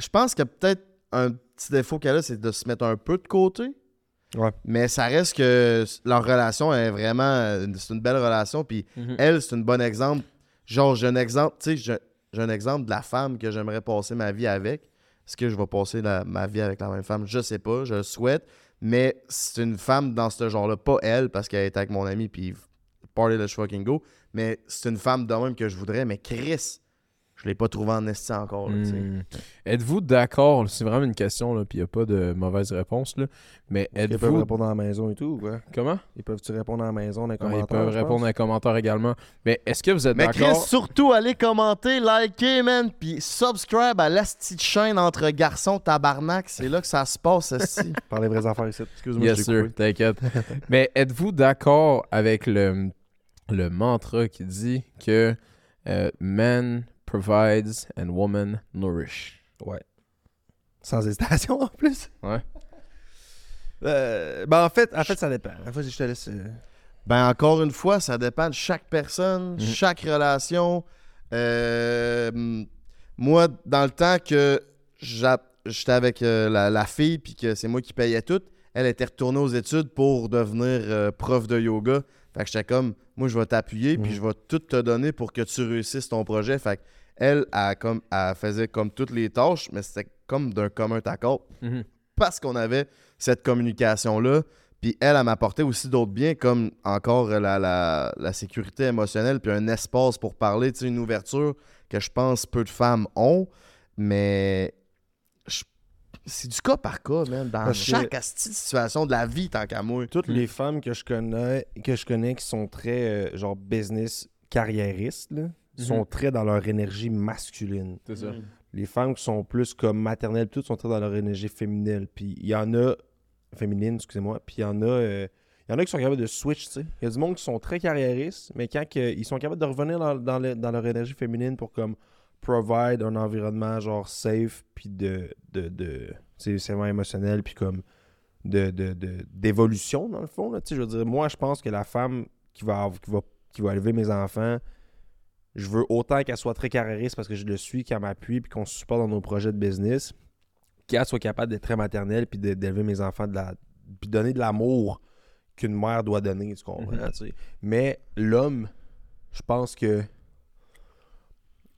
Speaker 3: Je pense que peut-être un petit défaut qu'elle a, c'est de se mettre un peu de côté.
Speaker 1: Ouais.
Speaker 3: Mais ça reste que leur relation est vraiment. C'est une belle relation. Puis
Speaker 2: Mhm.
Speaker 3: elle, c'est un bon exemple. Genre, j'ai un exemple, tu sais, j'ai- j'ai un exemple de la femme que j'aimerais passer ma vie avec. Est-ce que je vais passer la- ma vie avec la même femme? Je sais pas, je le souhaite. Mais c'est une femme dans ce genre-là, pas elle, parce qu'elle est avec mon ami, puis party let's fucking go. Mais c'est une femme de même que je voudrais, mais Chris, je l'ai pas trouvé en esti encore.
Speaker 2: Hmm. Êtes-vous d'accord, c'est vraiment une question, là, puis il n'y a pas de mauvaise réponse, là, mais
Speaker 1: Ils peuvent
Speaker 2: êtes-vous...
Speaker 1: répondre à la maison et tout, ou quoi?
Speaker 2: Comment?
Speaker 1: Ils peuvent-tu répondre à la maison dans les
Speaker 2: Ouais,
Speaker 1: commentaires?
Speaker 2: ils peuvent répondre dans les commentaires également. Mais est-ce que vous êtes
Speaker 3: Mais Chris,
Speaker 2: d'accord?
Speaker 3: surtout, allez commenter, liker, man, puis subscribe à la petite chaîne entre garçons tabarnak. C'est là que ça se passe, esti.
Speaker 1: Par les vraies affaires ici. Excuse-moi,
Speaker 2: Yes,
Speaker 1: coupé.
Speaker 2: t'inquiète. Mais êtes-vous d'accord avec le, le mantra qui dit que euh, man provides and woman nourish?
Speaker 1: Ouais. Sans hésitation, en plus.
Speaker 2: Ouais.
Speaker 1: Euh, ben, en fait, en fait, ça dépend. En fait, je te laisse... euh,
Speaker 3: Ben, encore une fois, ça dépend de chaque personne,
Speaker 2: Mhm.
Speaker 3: chaque relation. Euh, moi, dans le temps que j'étais avec la, la fille, puis que c'est moi qui payais tout, elle était retournée aux études pour devenir euh, prof de yoga. Fait que j'étais comme, moi, je vais t'appuyer, puis
Speaker 1: Mhm.
Speaker 3: je vais tout te donner pour que tu réussisses ton projet. Fait que elle, elle, comme, elle faisait comme toutes les tâches, mais c'était comme d'un commun accord
Speaker 2: Mhm.
Speaker 3: parce qu'on avait cette communication-là. Puis elle, elle m'apportait aussi d'autres biens, comme encore la, la- la sécurité émotionnelle, puis un espace pour parler, une ouverture que je pense peu de femmes ont. Mais c'est du cas par cas, man. Dans
Speaker 1: Parce
Speaker 3: chaque situation de la vie, tant qu'à moi.
Speaker 1: Toutes les femmes que je connais, que je connais qui sont très euh, genre business carriéristes, là, sont très dans leur énergie masculine.
Speaker 2: C'est ça.
Speaker 1: Les femmes qui sont plus comme maternelles, toutes sont très dans leur énergie féminine. Puis il y en a féminine, excusez-moi. Puis il y en a, euh, il y en a qui sont capables de switch. tu sais. Il y a du monde qui sont très carriéristes, mais quand ils sont capables de revenir dans, dans le- dans leur énergie féminine pour comme provide un environnement genre safe, puis de, de, de c'est vraiment émotionnel, puis comme de, de, de- d'évolution dans le fond. Là. Tu sais, Je veux dire, moi je pense que la femme qui va, qui va, qui va élever mes enfants, je veux autant qu'elle soit très carriériste parce que je le suis, qu'elle m'appuie, puis qu'on se supporte dans nos projets de business, qu'elle soit capable d'être très maternelle, puis d'élever mes enfants, de la, puis donner de l'amour qu'une mère doit donner, tu comprends?
Speaker 2: Mhm.
Speaker 1: sais. Mais l'homme, je pense que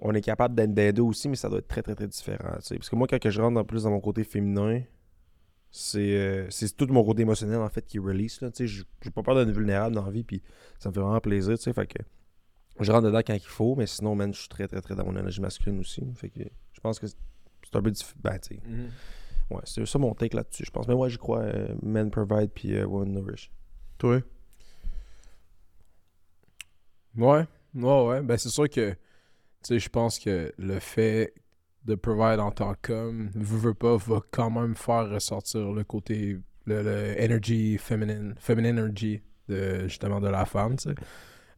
Speaker 1: on est capable d'être d'aider aussi, mais ça doit être très, très, très différent. tu sais. Parce que moi, quand que je rentre en plus dans mon côté féminin, c'est euh, c'est tout mon côté émotionnel en fait qui release. là, tu sais. Je J'ai pas peur d'être vulnérable dans la vie, puis ça me fait vraiment plaisir. tu sais, Fait que je rentre dedans quand il faut, mais sinon, man, je suis très, très, très dans mon énergie masculine aussi. Fait que je pense que c'est un peu difficile. Ben, tu sais,
Speaker 2: Mhm.
Speaker 1: ouais, c'est ça mon take là-dessus, je pense. Mais moi, j'y crois, euh, men provide, puis euh, women nourish.
Speaker 3: Toi?
Speaker 2: Ouais, ouais, ouais. Ben, c'est sûr que, sais, je pense que le fait de provide en tant qu'homme, veut, veut pas, va quand même faire ressortir le côté, le, le energy feminine, feminine energy de, justement de la femme, tu sais.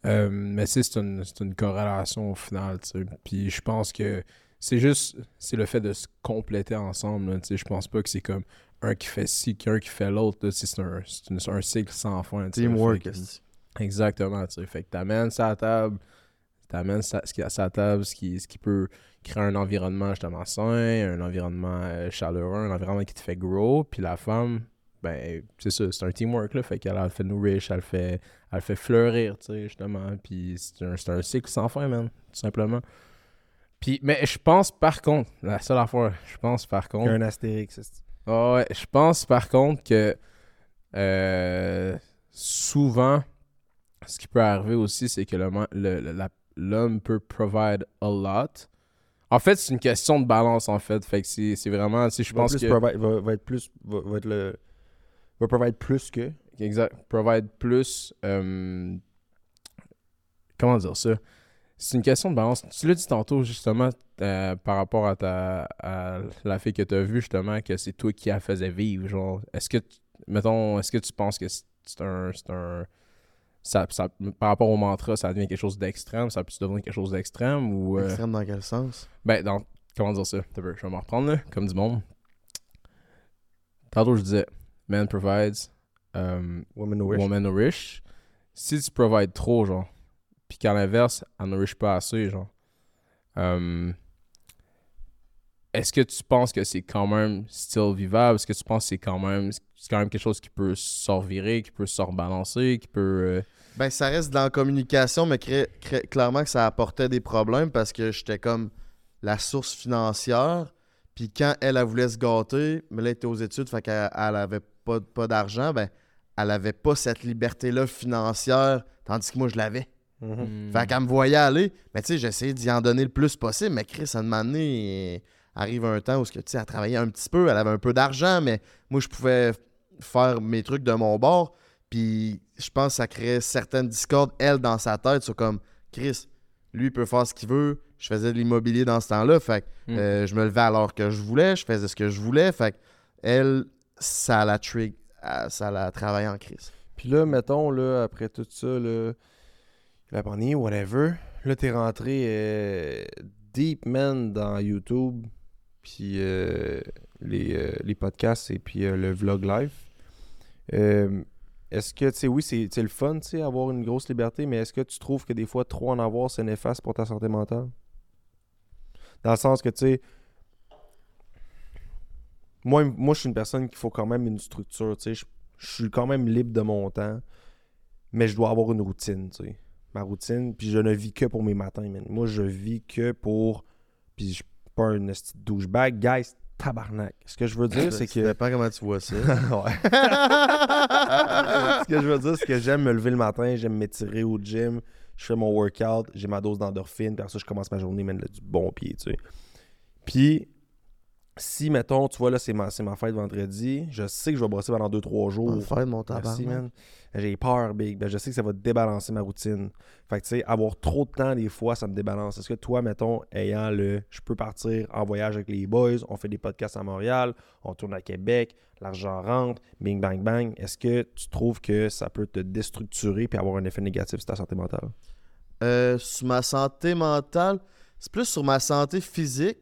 Speaker 2: Euh, mais c'est c'est une, une corrélation au final, tu sais. Puis je pense que c'est juste, c'est le fait de se compléter ensemble, là, tu sais. Je pense pas que c'est comme un qui fait ci, qu'un qui fait l'autre, c'est un, un cycle sans fin, tu sais.
Speaker 3: Teamwork.
Speaker 2: Exactement, tu sais. Fait que t'amènes ça à la table, t'amènes ça, ce qu'il y a sur la table, ce qui, ce qui peut créer un environnement justement sain, un environnement euh, chaleureux, un environnement qui te fait grow, puis la femme, ben, c'est ça, c'est un teamwork, là. Fait qu'elle elle fait nourrir, elle fait, elle fait fleurir, tu sais, justement. Puis c'est un, c'est un cycle sans fin, man, tout simplement. Puis, mais je pense par contre, la seule affaire, je pense par contre.
Speaker 1: un astérix. c'est-
Speaker 2: Ah ouais, je pense par contre que euh, souvent, ce qui peut arriver aussi, c'est que le- le- la- l'homme peut provide a lot. En fait, c'est une question de balance, en fait. Fait que c'est vraiment, sais, je
Speaker 1: Va
Speaker 2: pense
Speaker 1: plus
Speaker 2: que...
Speaker 1: provide- va, va être plus. Va, va être le. Va provide plus que.
Speaker 2: Exact. Provide plus. euh, comment dire ça? C'est une question de balance. Tu l'as dit tantôt, justement, euh, par rapport à, ta, à la fille que tu as vue, justement, que c'est toi qui la faisais vivre. Genre, est-ce que, mettons, est-ce que tu penses que c'est c'est un. c'est un ça, ça- par rapport au mantra, ça devient quelque chose d'extrême, ça peut devenir quelque chose d'extrême ou. euh,
Speaker 3: Extrême dans quel sens?
Speaker 2: ben, dans, comment dire ça? Peu, Je vais m'en reprendre, là, comme du monde. Tantôt, je disais, man provides, euh,
Speaker 1: Woman nourish.
Speaker 2: woman nourish. Si tu provides trop, genre, puis qu'à l'inverse, elle nourish pas assez, genre, euh, est-ce que tu penses que c'est quand même still vivable? Est-ce que tu penses que c'est quand même, c'est quand même quelque chose qui peut se revirer, qui peut se rebalancer, qui peut. euh,
Speaker 3: Ben, ça reste dans la communication, mais cré- cré- clairement que ça apportait des problèmes parce que j'étais comme la source financière. Puis quand elle, elle voulait se gâter, mais là, elle était aux études, fait qu'elle elle avait pas, pas d'argent, ben, elle avait pas cette liberté-là financière, tandis que moi, je l'avais.
Speaker 1: Mhm.
Speaker 3: Fait qu'elle me voyait aller, mais tu sais, j'essayais d'y en donner le plus possible, mais Chris, à un moment donné, arrive un temps où, ce que, tu sais, elle travaillait un petit peu, elle avait un peu d'argent, mais moi, je pouvais faire mes trucs de mon bord, puis je pense que ça créait certaines discordes, elle, dans sa tête, sur comme, Chris, lui, il peut faire ce qu'il veut, je faisais de l'immobilier dans ce temps-là, fait que
Speaker 2: Mm.
Speaker 3: euh, je me levais à l'heure que je voulais, je faisais ce que je voulais, fait que elle, ça la trig, euh, ça la travaillé en crise.
Speaker 1: Puis là, mettons, là, après tout ça, là, la pandémie, whatever, là, t'es rentré euh, deep, man, dans YouTube, puis euh, les, euh, les podcasts et puis euh, le vlog live. Est-ce que, tu sais, oui, c'est le fun, tu sais, avoir une grosse liberté, mais est-ce que tu trouves que des fois, trop en avoir, c'est néfaste pour ta santé mentale? Dans le sens que, tu sais, moi, moi je suis une personne qu'il faut quand même une structure, tu sais. Je, suis quand même libre de mon temps, mais je dois avoir une routine, tu sais. Ma routine, puis je ne vis que pour mes matins, man. Moi, je vis que pour... Puis pas un douchebag. Guys, tabarnak. Ce que je veux dire, c'est
Speaker 3: Ça
Speaker 1: que...
Speaker 3: dépend comment tu vois ça.
Speaker 1: Ouais. Ce que je veux dire, c'est que j'aime me lever le matin, j'aime m'étirer au gym, je fais mon workout, j'ai ma dose d'endorphine, puis après ça, je commence ma journée, même du bon pied, tu sais. Puis, si, mettons, tu vois, là, c'est ma, ma fête vendredi, je sais que je vais brosser pendant 2-3 jours.
Speaker 3: On fait mon
Speaker 1: Merci, man. J'ai peur, Big. Ben, je sais que ça va débalancer ma routine. Fait que, tu sais, avoir trop de temps, des fois, ça me débalance. Est-ce que toi, mettons, ayant le je peux partir en voyage avec les boys, on fait des podcasts à Montréal, on tourne à Québec, l'argent rentre, bing, bang, bang, est-ce que tu trouves que ça peut te déstructurer puis avoir un effet négatif sur ta santé mentale?
Speaker 3: Euh, sur ma santé mentale, c'est plus sur ma santé physique.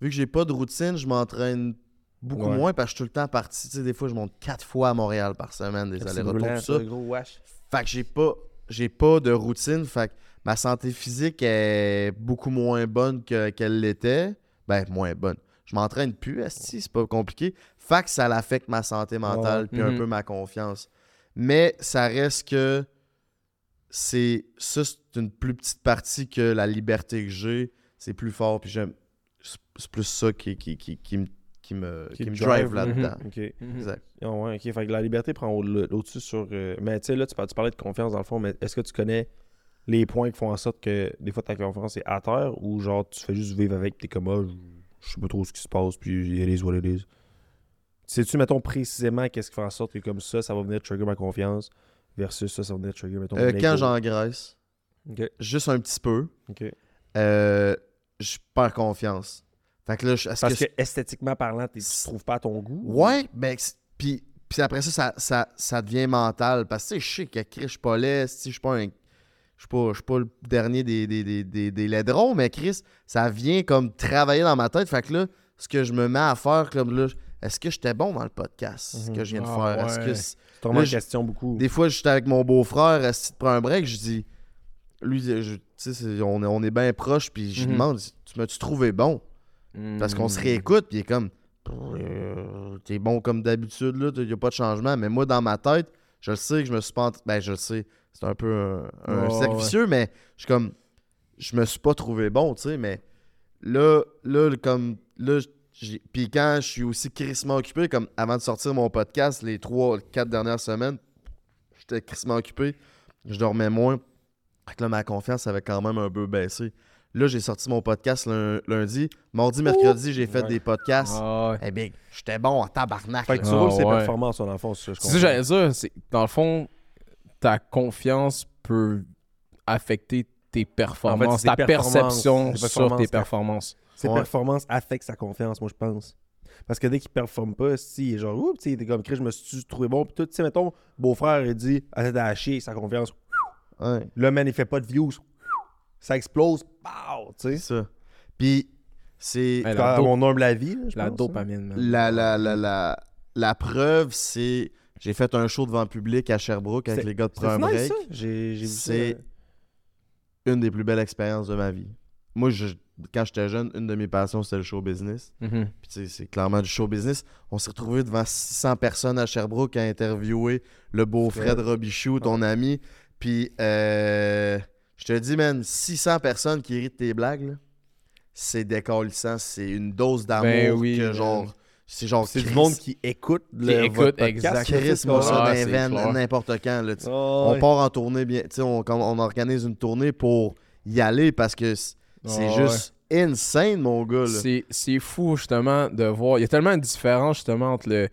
Speaker 3: Vu que j'ai pas de routine, je m'entraîne beaucoup
Speaker 1: Ouais.
Speaker 3: moins parce que je suis tout le temps parti. Tu sais, des fois, je monte quatre fois à Montréal par semaine, des allers-retours, tout ça.
Speaker 1: gros wesh.
Speaker 3: Fait que j'ai pas, j'ai pas de routine. Fait que ma santé physique est beaucoup moins bonne que- qu'elle l'était. Ben, moins bonne. Je m'entraîne plus, esti, c'est pas compliqué. Fait que ça l'affecte ma santé mentale puis un
Speaker 2: Mhm.
Speaker 3: peu ma confiance. Mais ça reste que c'est ça, c'est une plus petite partie que la liberté que j'ai. C'est plus fort, puis j'aime. C'est plus ça qui, qui, qui, qui me, qui me,
Speaker 1: Qui
Speaker 3: me drive
Speaker 1: drive,
Speaker 3: là-dedans.
Speaker 1: OK.
Speaker 3: Exact.
Speaker 1: Ah ouais, ok. Fait que la liberté prend au- au-dessus sur. euh, Mais tu sais, là, tu, par- tu parlais de confiance dans le fond, mais est-ce que tu connais les points qui font en sorte que des fois ta confiance est à terre ou genre tu fais juste vivre avec, t'es comme, ah, je- sais pas trop ce qui se passe, puis is what it is. Sais-tu, mettons, précisément qu'est-ce qui fait en sorte que comme ça, ça va venir trigger ma confiance versus ça, ça va venir trigger, mettons,
Speaker 3: Euh, quand j'engraisse, juste un petit peu, euh, je perds confiance. Fait que là, je- est-ce
Speaker 1: Parce
Speaker 3: que.
Speaker 1: que, esthétiquement parlant, tu te trouves pas à ton goût?
Speaker 3: Ouais, ben, c'est- puis, puis après ça ça, ça, ça devient mental. Parce que, tu sais, je sais que Chris, je suis pas laid, si je suis pas un. Je suis pas, je suis pas le dernier des, des, des, des, des laidrons, mais Chris, ça vient comme travailler dans ma tête. Fait que là, ce que je me mets à faire, comme là, est-ce que j'étais bon dans le podcast ce
Speaker 1: Mhm.
Speaker 3: que je viens de
Speaker 2: Ah,
Speaker 3: faire? Est-ce
Speaker 2: ouais.
Speaker 3: que c'est-
Speaker 1: une
Speaker 3: je-
Speaker 1: question beaucoup.
Speaker 3: Des fois, j'étais avec mon beau-frère, est-ce que tu prends un break? Je dis, lui, je- tu sais, on, est- on est bien proches, puis je lui
Speaker 2: Mhm.
Speaker 3: demande, tu m'as-tu trouvé bon? Parce qu'on
Speaker 2: Hmm.
Speaker 3: se réécoute, puis il est comme, Euh, t'es bon comme d'habitude, là, il n'y a pas de changement. Mais moi, dans ma tête, je le sais que je me suis pas. Ben, je le sais, c'est un peu un, un
Speaker 2: Ouais,
Speaker 3: cercle
Speaker 2: ouais.
Speaker 3: vicieux, mais je suis comme, je me suis pas trouvé bon, tu sais, mais là, là, comme, là, puis quand je suis aussi crissement occupé, comme avant de sortir mon podcast, les trois, quatre dernières semaines, j'étais crissement occupé, je dormais moins. Fait que là, ma confiance avait quand même un peu baissé. Là, j'ai sorti mon podcast lun- lundi. Mardi, mercredi, j'ai fait
Speaker 1: Ouais.
Speaker 3: des podcasts.
Speaker 2: Ah ouais.
Speaker 3: Eh big, j'étais bon en tabarnak.
Speaker 1: Fait que tu
Speaker 2: Ah,
Speaker 1: roules ses
Speaker 2: ouais.
Speaker 1: performances, dans le fond, c'est ça,
Speaker 2: j'allais dire. c'est- Dans le fond, ta confiance peut affecter tes performances, ta
Speaker 1: performances,
Speaker 2: perception
Speaker 1: tes
Speaker 2: sur
Speaker 1: performances
Speaker 2: tes performances.
Speaker 1: Ses
Speaker 3: Ouais.
Speaker 1: performances affectent sa confiance, moi, je pense. Parce que dès qu'il performe pas, si il est genre, oups, tu sais, t'es comme Chris, je me suis trouvé bon. Puis tout, tu sais, mettons, beau-frère, il dit, ah, t'as à chier, sa confiance.
Speaker 3: Ouais,
Speaker 1: Là, man, il fait pas de views. Ça explose. Pow! Tu
Speaker 3: c'est
Speaker 1: sais.
Speaker 3: ça. Puis, c'est.
Speaker 2: Ouais, la
Speaker 1: À
Speaker 2: dope-
Speaker 1: mon humble avis, là, je
Speaker 2: La
Speaker 1: pense, hein.
Speaker 2: dopamine, man.
Speaker 3: La, la, la, la, la preuve, c'est. J'ai fait un show devant le public à Sherbrooke avec les gars de
Speaker 1: nice,
Speaker 3: break. C'est une des plus belles expériences de ma vie. Moi, je- quand j'étais jeune, une de mes passions, c'était le show business.
Speaker 2: Mhm.
Speaker 3: Puis, tu sais, c'est clairement du show business. On s'est retrouvé devant 600 personnes à Sherbrooke à interviewer le beau
Speaker 1: Fred.
Speaker 3: Fred Robichou, ton ami. Puis, euh, je te dis, man, 600 personnes qui rient de tes blagues, c'est décalissant. C'est une dose d'amour
Speaker 2: Ben oui,
Speaker 3: que, genre, c'est genre.
Speaker 1: C'est du monde qui écoute le
Speaker 2: écoute,
Speaker 1: votre podcast,
Speaker 2: exact.
Speaker 1: là, tu sais,
Speaker 3: Chris,
Speaker 1: c'est
Speaker 3: moi,
Speaker 1: pas-
Speaker 3: ça n'importe quand. Là, On part en tournée, bien, on, organise une tournée pour y aller parce que c'est juste insane, mon gars.
Speaker 2: C'est, c'est fou, justement, de voir. Il y a tellement de différence, justement, entre, le,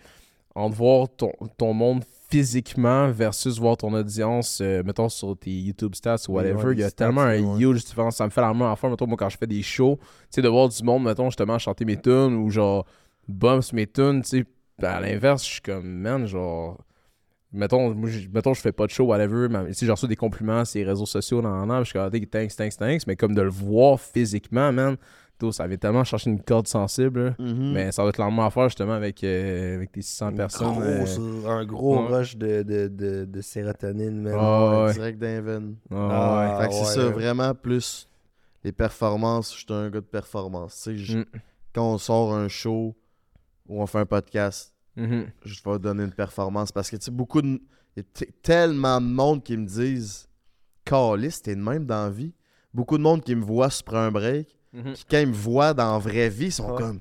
Speaker 2: entre voir ton, ton monde physiquement versus voir ton audience, euh, mettons, sur tes YouTube stats ou whatever.
Speaker 1: ouais,
Speaker 2: Il y a
Speaker 1: stats,
Speaker 2: tellement un
Speaker 1: ouais.
Speaker 2: huge différence. Ça me fait la même affaire, mettons, moi, quand je fais des shows, tu sais, de voir du monde, mettons, justement, chanter mes tunes ou genre bumps mes tunes, tu sais. Ben, à l'inverse, je suis comme, man, genre. Mettons, moi, je, mettons, je fais pas de show, whatever. Mais, si je reçois des compliments sur les réseaux sociaux, dans je suis comme, Ah, thanks, thanks, thanks. Mais comme de le voir physiquement, man, ça vient tellement chercher une corde sensible.
Speaker 3: Mhm.
Speaker 2: Mais ça va être clairement à faire justement avec, euh, avec tes 600
Speaker 1: Une
Speaker 2: personnes.
Speaker 1: grosse-
Speaker 2: euh.
Speaker 1: un gros
Speaker 2: ouais.
Speaker 1: rush de, de, de, de sérotonine, man.
Speaker 2: Ah, ouais.
Speaker 3: Direct d'un veine.
Speaker 2: Ah,
Speaker 1: Ah,
Speaker 3: Fait que c'est
Speaker 1: ouais,
Speaker 3: ça, vraiment plus les performances. Je suis un gars de performance. Tu sais, je-
Speaker 2: Mm.
Speaker 3: Quand on sort un show, ou on fait un podcast,
Speaker 2: Mhm.
Speaker 3: je vais donner une performance. Parce que, tu sais, beaucoup de. Il y a t- tellement de monde qui me disent Calis, t'es de même dans la vie. Beaucoup de monde qui me voit se prendre un break.
Speaker 2: Mhm.
Speaker 3: Qui, quand ils me voient dans la vraie vie, sont
Speaker 1: Ouais.
Speaker 3: comme.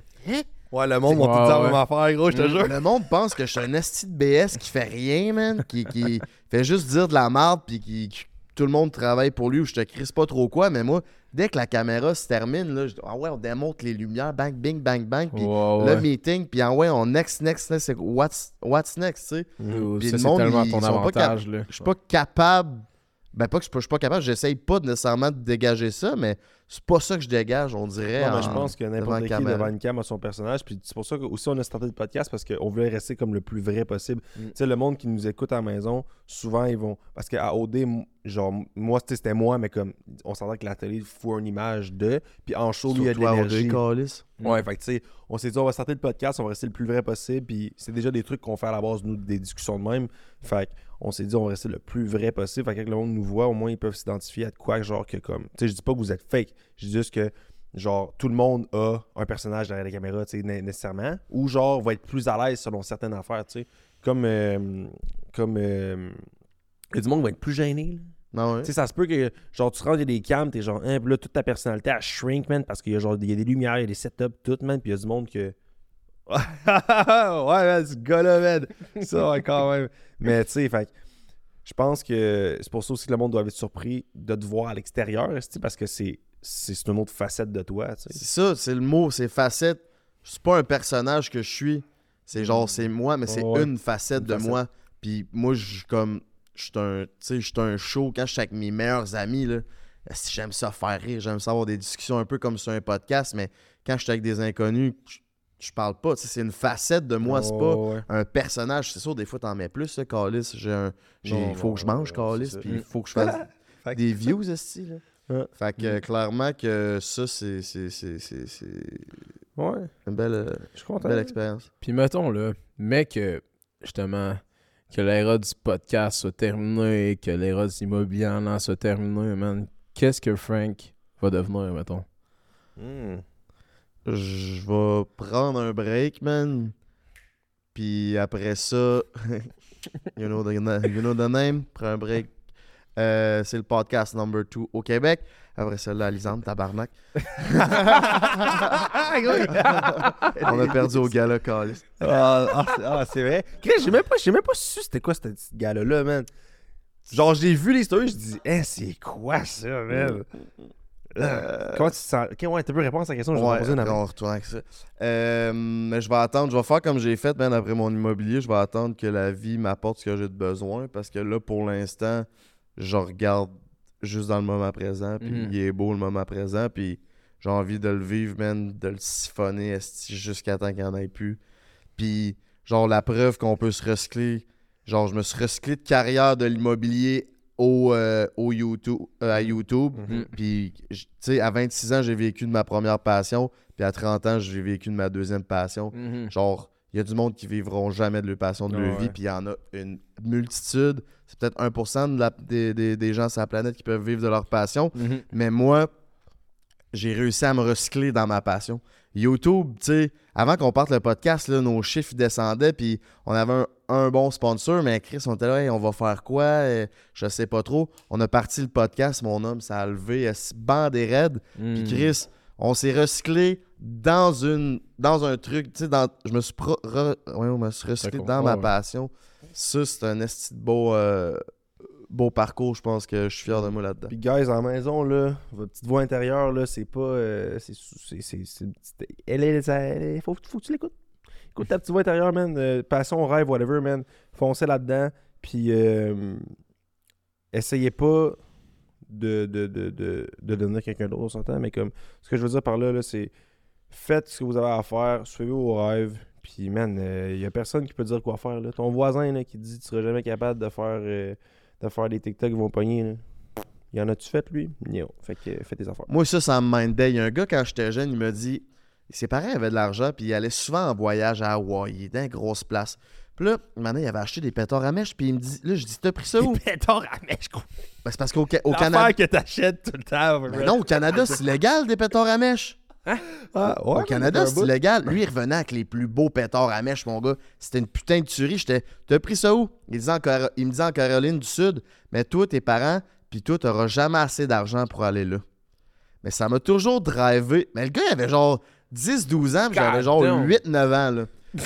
Speaker 1: Ouais, le monde va tout le temps même affaire, gros, je te
Speaker 2: Mm.
Speaker 1: jure.
Speaker 3: Le monde pense que je suis un esti de BS qui fait rien, man. Qui, qui fait juste dire de la merde, puis qui, qui- tout le monde travaille pour lui ou je te crisse pas trop quoi. Mais moi, dès que la caméra se termine, là, je dis Ah ouais, on démonte les lumières, bang, bing, bang, bang. Puis
Speaker 2: Ouais,
Speaker 3: le
Speaker 2: ouais.
Speaker 3: meeting, puis ah ouais, on next, next, next, c'est what's, what's next, tu sais.
Speaker 2: Yo,
Speaker 3: Puis le
Speaker 2: c'est
Speaker 3: monde,
Speaker 2: tellement
Speaker 3: ils
Speaker 2: ton
Speaker 3: sont pas
Speaker 2: avantage, là.
Speaker 3: Je suis pas capable. Ben, pas que je suis pas- je suis pas capable, j'essaye pas nécessairement de dégager ça, mais c'est pas ça que je dégage, on dirait.
Speaker 1: Mais je pense que n'importe qui
Speaker 3: caméra.
Speaker 1: devant une cam a son personnage. Puis c'est pour ça que aussi on a starté le podcast parce qu'on voulait rester comme le plus vrai possible.
Speaker 2: Mm.
Speaker 1: Tu sais, le monde qui nous écoute à la maison, souvent ils vont. Parce qu'à OD, genre, moi, c'était moi, mais comme on s'entend que la télé fout une image de. Puis en show, lui, il y a de l'énergie. Ouais, fait tu sais, on s'est dit, on va starter le podcast, on va rester le plus vrai possible. Puis c'est déjà des trucs qu'on fait à la base, nous, des discussions de même. Fait on s'est dit, on va rester le plus vrai possible. Fait que quand le monde nous voit, au moins, ils peuvent s'identifier à de quoi, genre, que comme. Tu sais, je dis pas que vous êtes fake. Je dis juste que, genre, tout le monde a un personnage derrière la caméra, tu sais, né- nécessairement. Ou, genre, va être plus à l'aise selon certaines affaires, tu sais. Comme. euh, comme. euh, il y a du monde qui va être plus gêné, là.
Speaker 3: Non, ouais.
Speaker 1: Tu sais, ça se peut que, genre, tu rentres, il y a des cams, t'es genre, hein, là, toute ta personnalité, elle shrink, man, parce qu'il y a, genre, il y a des lumières, il y a des setups, tout, man, puis il y a du monde que. ouais, man, ce gars-là, man. Ça, ouais, quand même. Mais, tu sais, fait que je pense que c'est pour ça aussi que le monde doit être surpris de te voir à l'extérieur, parce que c'est une autre facette de toi.
Speaker 3: C'est ça, c'est le mot, c'est facette. C'est pas un personnage que je suis. C'est genre, c'est moi, mais c'est
Speaker 1: Ouais, ouais.
Speaker 3: une facette
Speaker 1: Une
Speaker 3: de
Speaker 1: facette.
Speaker 3: moi. Puis moi, je suis comme. Je suis un, tu sais, je suis un show quand je suis avec mes meilleurs amis. Là, si j'aime ça faire rire, j'aime ça avoir des discussions un peu comme sur un podcast, mais quand je suis avec des inconnus, je, parle pas. Tu sais, c'est une facette de moi, c'est pas
Speaker 1: Ouais,
Speaker 3: un personnage. C'est sûr, des fois, t'en mets plus, là, Calis. J'ai un. Il faut
Speaker 1: non,
Speaker 3: que je mange, Calis, puis il faut que je fasse des views, esti, là.
Speaker 1: Ouais.
Speaker 3: Fait que euh, clairement que ça, c'est c'est- c'est- c'est- c'est
Speaker 1: Ouais,
Speaker 3: une belle, euh,
Speaker 1: je
Speaker 3: belle expérience.
Speaker 2: Puis mettons, là, mais que, justement, que l'ère du podcast soit terminée, que l'ère du immobilier en an soit terminée, man, qu'est-ce que Frank va devenir, mettons?
Speaker 1: Hmm.
Speaker 3: Je vais prendre un break, man. Puis après ça, you, know the, you know the name, prends un break. Euh, c'est le podcast number 2 au Québec. Après ça, là, Lisande, tabarnak. On a perdu au gala, Calis.
Speaker 1: Ah, ah, c'est- ah, c'est vrai. Chris, j'ai même pas, même pas su c'était quoi ce gars-là, man. Genre, j'ai vu les stories, je dis, hein, c'est quoi ça, man? Euh, Comment tu te sens? Ok, ouais, tu peux répondre à sa question, je vais
Speaker 3: Ouais,
Speaker 1: poser une
Speaker 3: après,
Speaker 1: après.
Speaker 3: on retourne avec ça. Euh, mais je vais attendre, je vais faire comme j'ai fait, man, après mon immobilier. Je vais attendre que la vie m'apporte ce que j'ai de besoin. Parce que là, pour l'instant, je regarde juste dans le moment présent. Puis
Speaker 2: Mhm.
Speaker 3: il est beau le moment présent. Puis j'ai envie de le vivre, man, de le siphonner jusqu'à temps qu'il n'y en ait plus. Puis, genre, la preuve qu'on peut se recycler. Genre, je me suis recyclé de carrière de l'immobilier au, euh, au YouTube, euh, à YouTube.
Speaker 2: Mhm.
Speaker 3: Puis, j- tu sais, à 26 ans, j'ai vécu de ma première passion. Puis à 30 ans, j'ai vécu de ma deuxième passion.
Speaker 2: Mhm.
Speaker 3: Genre, il y a du monde qui vivront jamais de leur passion de leur vie. Puis il y en a une multitude. C'est peut-être 1% de la- des, des- des gens sur la planète qui peuvent vivre de leur passion.
Speaker 2: Mhm.
Speaker 3: Mais moi, j'ai réussi à me recycler dans ma passion. YouTube, tu sais, avant qu'on parte le podcast, là, nos chiffres descendaient, puis on avait un, un bon sponsor, mais Chris, on était là, Hey, on va faire quoi? Euh, je sais pas trop. On a parti le podcast, mon homme, ça a levé, band des raids. Puis
Speaker 2: Mhm.
Speaker 3: Chris, on s'est recyclé dans une dans un truc, tu sais, dans je me suis pro- re- ouais, on me suis recyclé dans ma passion. Ça, c'est un esti de beau euh, beau parcours, je pense que je suis fier de moi là-dedans.
Speaker 1: Puis, guys, en maison, là, votre petite voix intérieure, là, c'est pas. euh, c'est. Elle est. elle faut, que tu l'écoutes. Écoute ta petite voix intérieure, man. euh, passion, rêve, whatever, man. Foncez là-dedans. Puis, euh, essayez pas de, de, de, de, de devenir quelqu'un d'autre, on s'entend, mais comme. Ce que je veux dire par là, là c'est. Faites ce que vous avez à faire, suivez vos rêves. Puis, man, il y a personne qui peut dire quoi faire. Là. Ton voisin là, qui dit tu seras jamais capable de faire, euh, de faire des TikTok qui vont pogner. Là. Y en as-tu fait, lui? Non. Fait que euh, fais tes affaires.
Speaker 3: Moi, ça, ça me mindait. Il y a un gars, quand j'étais jeune, il m'a dit ses parents avaient de l'argent, puis il allait souvent en voyage à Hawaï, dans une grosse place. Puis là, maintenant, il avait acheté des pétards à mèche, puis il me dit Là, je dis T'as pris ça où?
Speaker 1: pétards à mèche, gros.
Speaker 3: Ben, C'est parce qu'au au Canada.
Speaker 1: que t'achètes tout le temps.
Speaker 3: Ben non, au Canada, c'est illégal des pétards à mèche.
Speaker 1: Ah,
Speaker 3: Au Canada, c'est illégal. Lui, il revenait avec les plus beaux pétards à mèche, mon gars. C'était une putain de tuerie. J'étais, t'as pris ça où? Il, disait en Caro- il me disait en Caroline du Sud, mais toi, tes parents, puis toi, t'auras jamais assez d'argent pour aller là. Mais ça m'a toujours drivé. Mais le gars, il avait genre 10-12 ans, puis j'avais genre
Speaker 2: damn.
Speaker 3: 8-9 ans, là.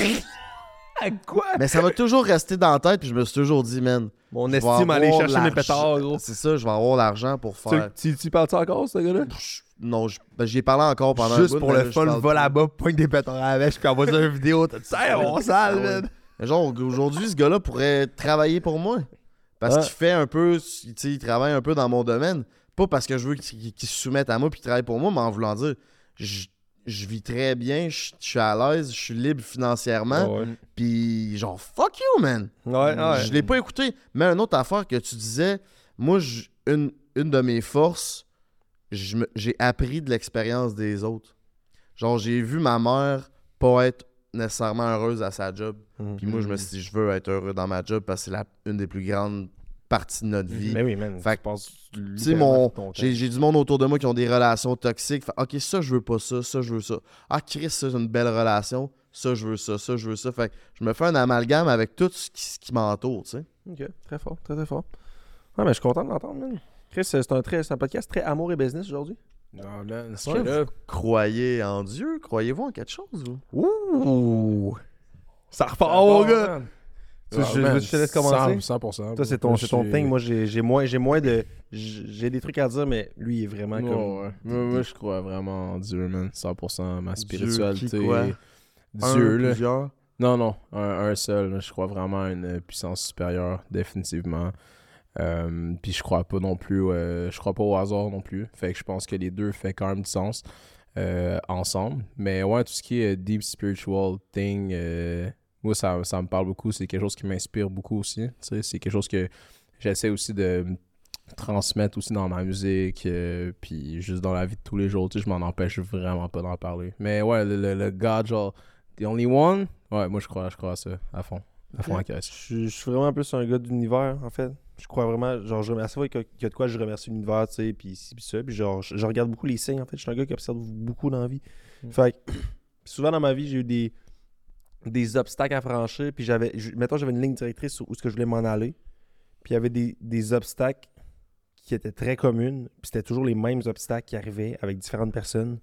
Speaker 1: Quoi?
Speaker 3: Mais ça m'a toujours resté dans la tête, puis je me suis toujours dit, man.
Speaker 1: Mon estime à aller chercher mes pétards, gros.
Speaker 3: C'est ça, je vais avoir l'argent pour
Speaker 1: Tu,
Speaker 3: faire.
Speaker 1: tu, tu parles-tu encore, ce gars-là?
Speaker 3: Je- Non, je- ben, j'y ai parlé encore pendant un
Speaker 1: Juste
Speaker 3: bout,
Speaker 1: pour le
Speaker 3: là, je
Speaker 1: fun, va là-bas, pointe des pétards à la mèche, puis envoie ça une vidéo. T'as dit, ça, on sale,
Speaker 3: Ah
Speaker 1: man.
Speaker 3: Mais Genre, aujourd'hui, ce gars-là pourrait travailler pour moi. Parce
Speaker 1: Ouais.
Speaker 3: qu'il fait un peu, tu sais, il travaille un peu dans mon domaine. Pas parce que je veux qu'il qu'il se soumette à moi puis qu'il travaille pour moi, mais en voulant dire, je, je vis très bien, je, je suis à l'aise, je suis libre financièrement. Puis genre, fuck you, man.
Speaker 1: ouais. ouais.
Speaker 3: Je l'ai pas écouté. Mais une autre affaire que tu disais, moi, je- une, une de mes forces, je j'ai appris de l'expérience des autres. Genre, j'ai vu ma mère pas être nécessairement heureuse à sa job. Puis moi, je me suis dit, je veux être heureux dans ma job parce que c'est la, une des plus grandes parties de notre vie.
Speaker 1: Mais oui, man.
Speaker 3: Fait
Speaker 1: tu
Speaker 3: sais, mon, j'ai, j'ai du monde autour de moi qui ont des relations toxiques. Fait, ok, ça, je veux pas ça, ça, je veux ça. Ah, Chris, ça, c'est une belle relation. Ça, je veux ça, ça, je veux ça. Fait que je me fais un amalgame avec tout ce qui, ce qui m'entoure, tu sais.
Speaker 1: Ok, très fort, très très fort. Ouais, mais je suis content de l'entendre, man. Chris, c'est un, très, c'est un podcast très amour et business aujourd'hui.
Speaker 2: Non, man,
Speaker 3: Ouais,
Speaker 2: straight up.
Speaker 3: Croyez en Dieu? Croyez-vous en quelque chose, vous?
Speaker 1: Ouh! Ça repart, mon gars! Tu-
Speaker 2: Ah,
Speaker 1: je-
Speaker 2: man,
Speaker 1: je te laisse commencer.
Speaker 2: 100%. 100%.
Speaker 1: Toi, c'est ton, c'est ton thing. Moi, j'ai j'ai moins, j'ai moins de. J'ai des trucs à dire, mais lui, il est vraiment comme.
Speaker 2: ouais. Moi, moi, je crois vraiment en Dieu, man. 100%. Ma spiritualité.
Speaker 3: qui, quoi?
Speaker 2: Dieu,
Speaker 3: Un,
Speaker 2: là.
Speaker 3: plusieurs?
Speaker 2: Non, non, un, un seul. là. Je crois vraiment à une puissance supérieure, définitivement. Euh, puis je crois pas non plus, euh, je crois pas au hasard non plus. Fait que je pense que les deux fait quand même du sens euh, ensemble. Mais ouais, tout ce qui est deep spiritual thing, euh, moi ça, ça me parle beaucoup. C'est quelque chose qui m'inspire beaucoup aussi. C'est quelque chose que j'essaie aussi de transmettre aussi dans ma musique, puis juste dans la vie de tous les jours. Je m'en empêche vraiment pas d'en parler. Mais ouais, le, le, le God, genre, the only one, ouais, moi je crois, je crois à ça, à fond. À caisse.
Speaker 1: Je suis- je suis vraiment plus un gars d'univers, en fait. Je crois vraiment, genre, je remercie, ouais, qu'il y a- de quoi je remercie l'univers, tu sais, puis ci, puis ça. Puis genre, je, je regarde beaucoup les signes, en fait. Je suis un gars qui observe beaucoup dans la vie.
Speaker 2: Mm.
Speaker 1: Fait que, souvent dans ma vie, j'ai eu des, des obstacles à franchir. Puis j'avais, mettons, j'avais une ligne directrice sur où est-ce que je voulais m'en aller. Puis il y avait des, des obstacles qui étaient très communes. Puis c'était toujours les mêmes obstacles qui arrivaient avec différentes personnes.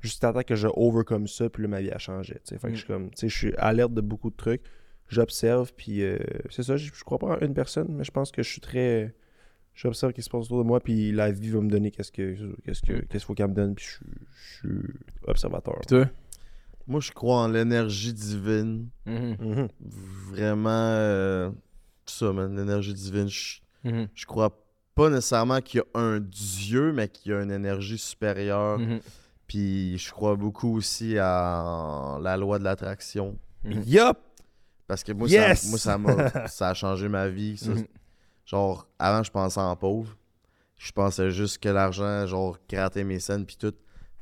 Speaker 1: Juste à temps que je overcome ça, puis là, ma vie a changé. Fait que
Speaker 2: Mm.
Speaker 1: je suis comme, tu sais, je suis alerte de beaucoup de trucs. J'observe, puis euh, c'est ça, je, je crois pas en une personne, mais je pense que je suis très. J'observe ce qui se passe autour de moi, puis la vie va me donner qu'est-ce que qu'est-ce que
Speaker 2: Mm.
Speaker 1: qu'est-ce qu'il faut qu'elle me donne, puis je, suis- je suis observateur.
Speaker 2: Puis toi?
Speaker 3: Moi, je crois en l'énergie divine.
Speaker 1: Mhm.
Speaker 3: Vraiment, euh, ça, man, l'énergie divine. Je,
Speaker 2: Mhm.
Speaker 3: je crois pas nécessairement qu'il y a un dieu, mais qu'il y a une énergie supérieure. Puis je crois beaucoup aussi à la loi de l'attraction.
Speaker 1: Yup!
Speaker 3: Parce que moi,
Speaker 1: Yes!
Speaker 3: ça, moi ça, a changé ma vie. ça.
Speaker 2: Mhm.
Speaker 3: Genre, avant, je pensais en pauvre. Je pensais juste que l'argent, genre, gratter mes scènes, puis tout.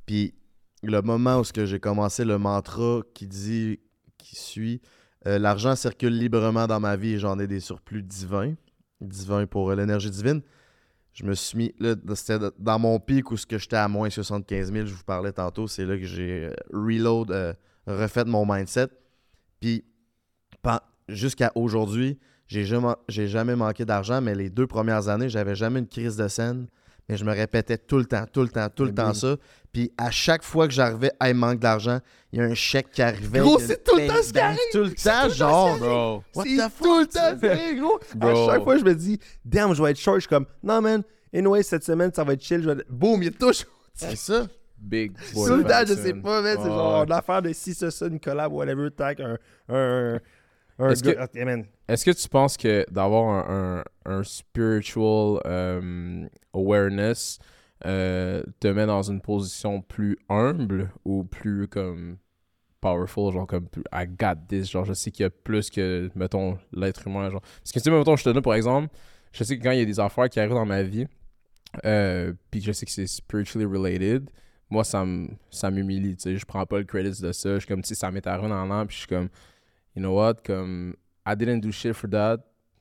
Speaker 3: Puis le moment où ce que j'ai commencé le mantra qui dit, qui suit, euh, l'argent circule librement dans ma vie et j'en ai des surplus divins. Divins pour euh, l'énergie divine. Je me suis mis, là, c'était dans mon pic où ce que j'étais à moins 75 000, je vous parlais tantôt, c'est là que j'ai euh, reload, euh, refait mon mindset. Puis, jusqu'à aujourd'hui, j'ai jamais, jamais manqué d'argent, mais les deux premières années, j'avais jamais une crise de scène. Mais je me répétais tout le temps, tout le temps, tout le
Speaker 2: Mais
Speaker 3: temps ça. Puis à chaque fois que j'arrivais, hey, il manque d'argent, il y a un chèque qui arrivait.
Speaker 1: Gros, c'est tout le temps ce qui arrive.
Speaker 3: Tout le
Speaker 1: C'est tout
Speaker 3: temps,
Speaker 1: le temps
Speaker 3: genre.
Speaker 1: ce C'est
Speaker 3: the fuck,
Speaker 1: tout le temps c'est gros.
Speaker 2: Bro.
Speaker 1: À chaque fois, je me dis, damn, je vais être short. Je suis comme, non, man, anyway, cette semaine, ça va être chill. Je vais... Boum, il y a toujours.
Speaker 3: C'est ça.
Speaker 2: Big
Speaker 1: Tout le temps, je sais pas, man. C'est genre
Speaker 2: ouais.
Speaker 1: une affaire de si, ça, ça, une collab, whatever, tac, un.
Speaker 2: Est-ce
Speaker 1: man.
Speaker 2: Est-ce que tu penses que d'avoir un, un, un spiritual euh, awareness euh, te met dans une position plus humble ou plus comme powerful, genre comme plus, I got this, genre je sais qu'il y a plus que, mettons, l'être humain, genre. Parce que tu sais, mettons, je te donne pour exemple, je sais que quand il y a des affaires qui arrivent dans ma vie, euh, puis que je sais que c'est spiritually related, moi, ça m'humilie, tu sais, je prends pas le credit de ça, je suis comme, tu sais, ça m'est arrivé dans l'an, puis je suis comme, you know what, comme, I didn't do shit for that,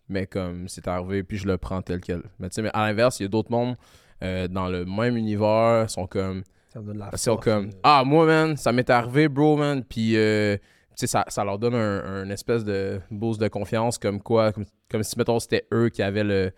Speaker 2: mais comme, c'est arrivé, puis je le prends tel quel. Mais tu sais, mais à l'inverse, il y a d'autres mondes euh, dans le même univers, sont comme,
Speaker 1: Ça donne la
Speaker 2: Ils sont
Speaker 1: force,
Speaker 2: comme
Speaker 1: euh.
Speaker 2: Ah, moi, man, ça m'est arrivé, bro, man. Puis, euh, tu sais, ça, ça leur donne un, un espèce de boost de confiance, comme quoi, comme, comme si, mettons, c'était eux qui avaient le.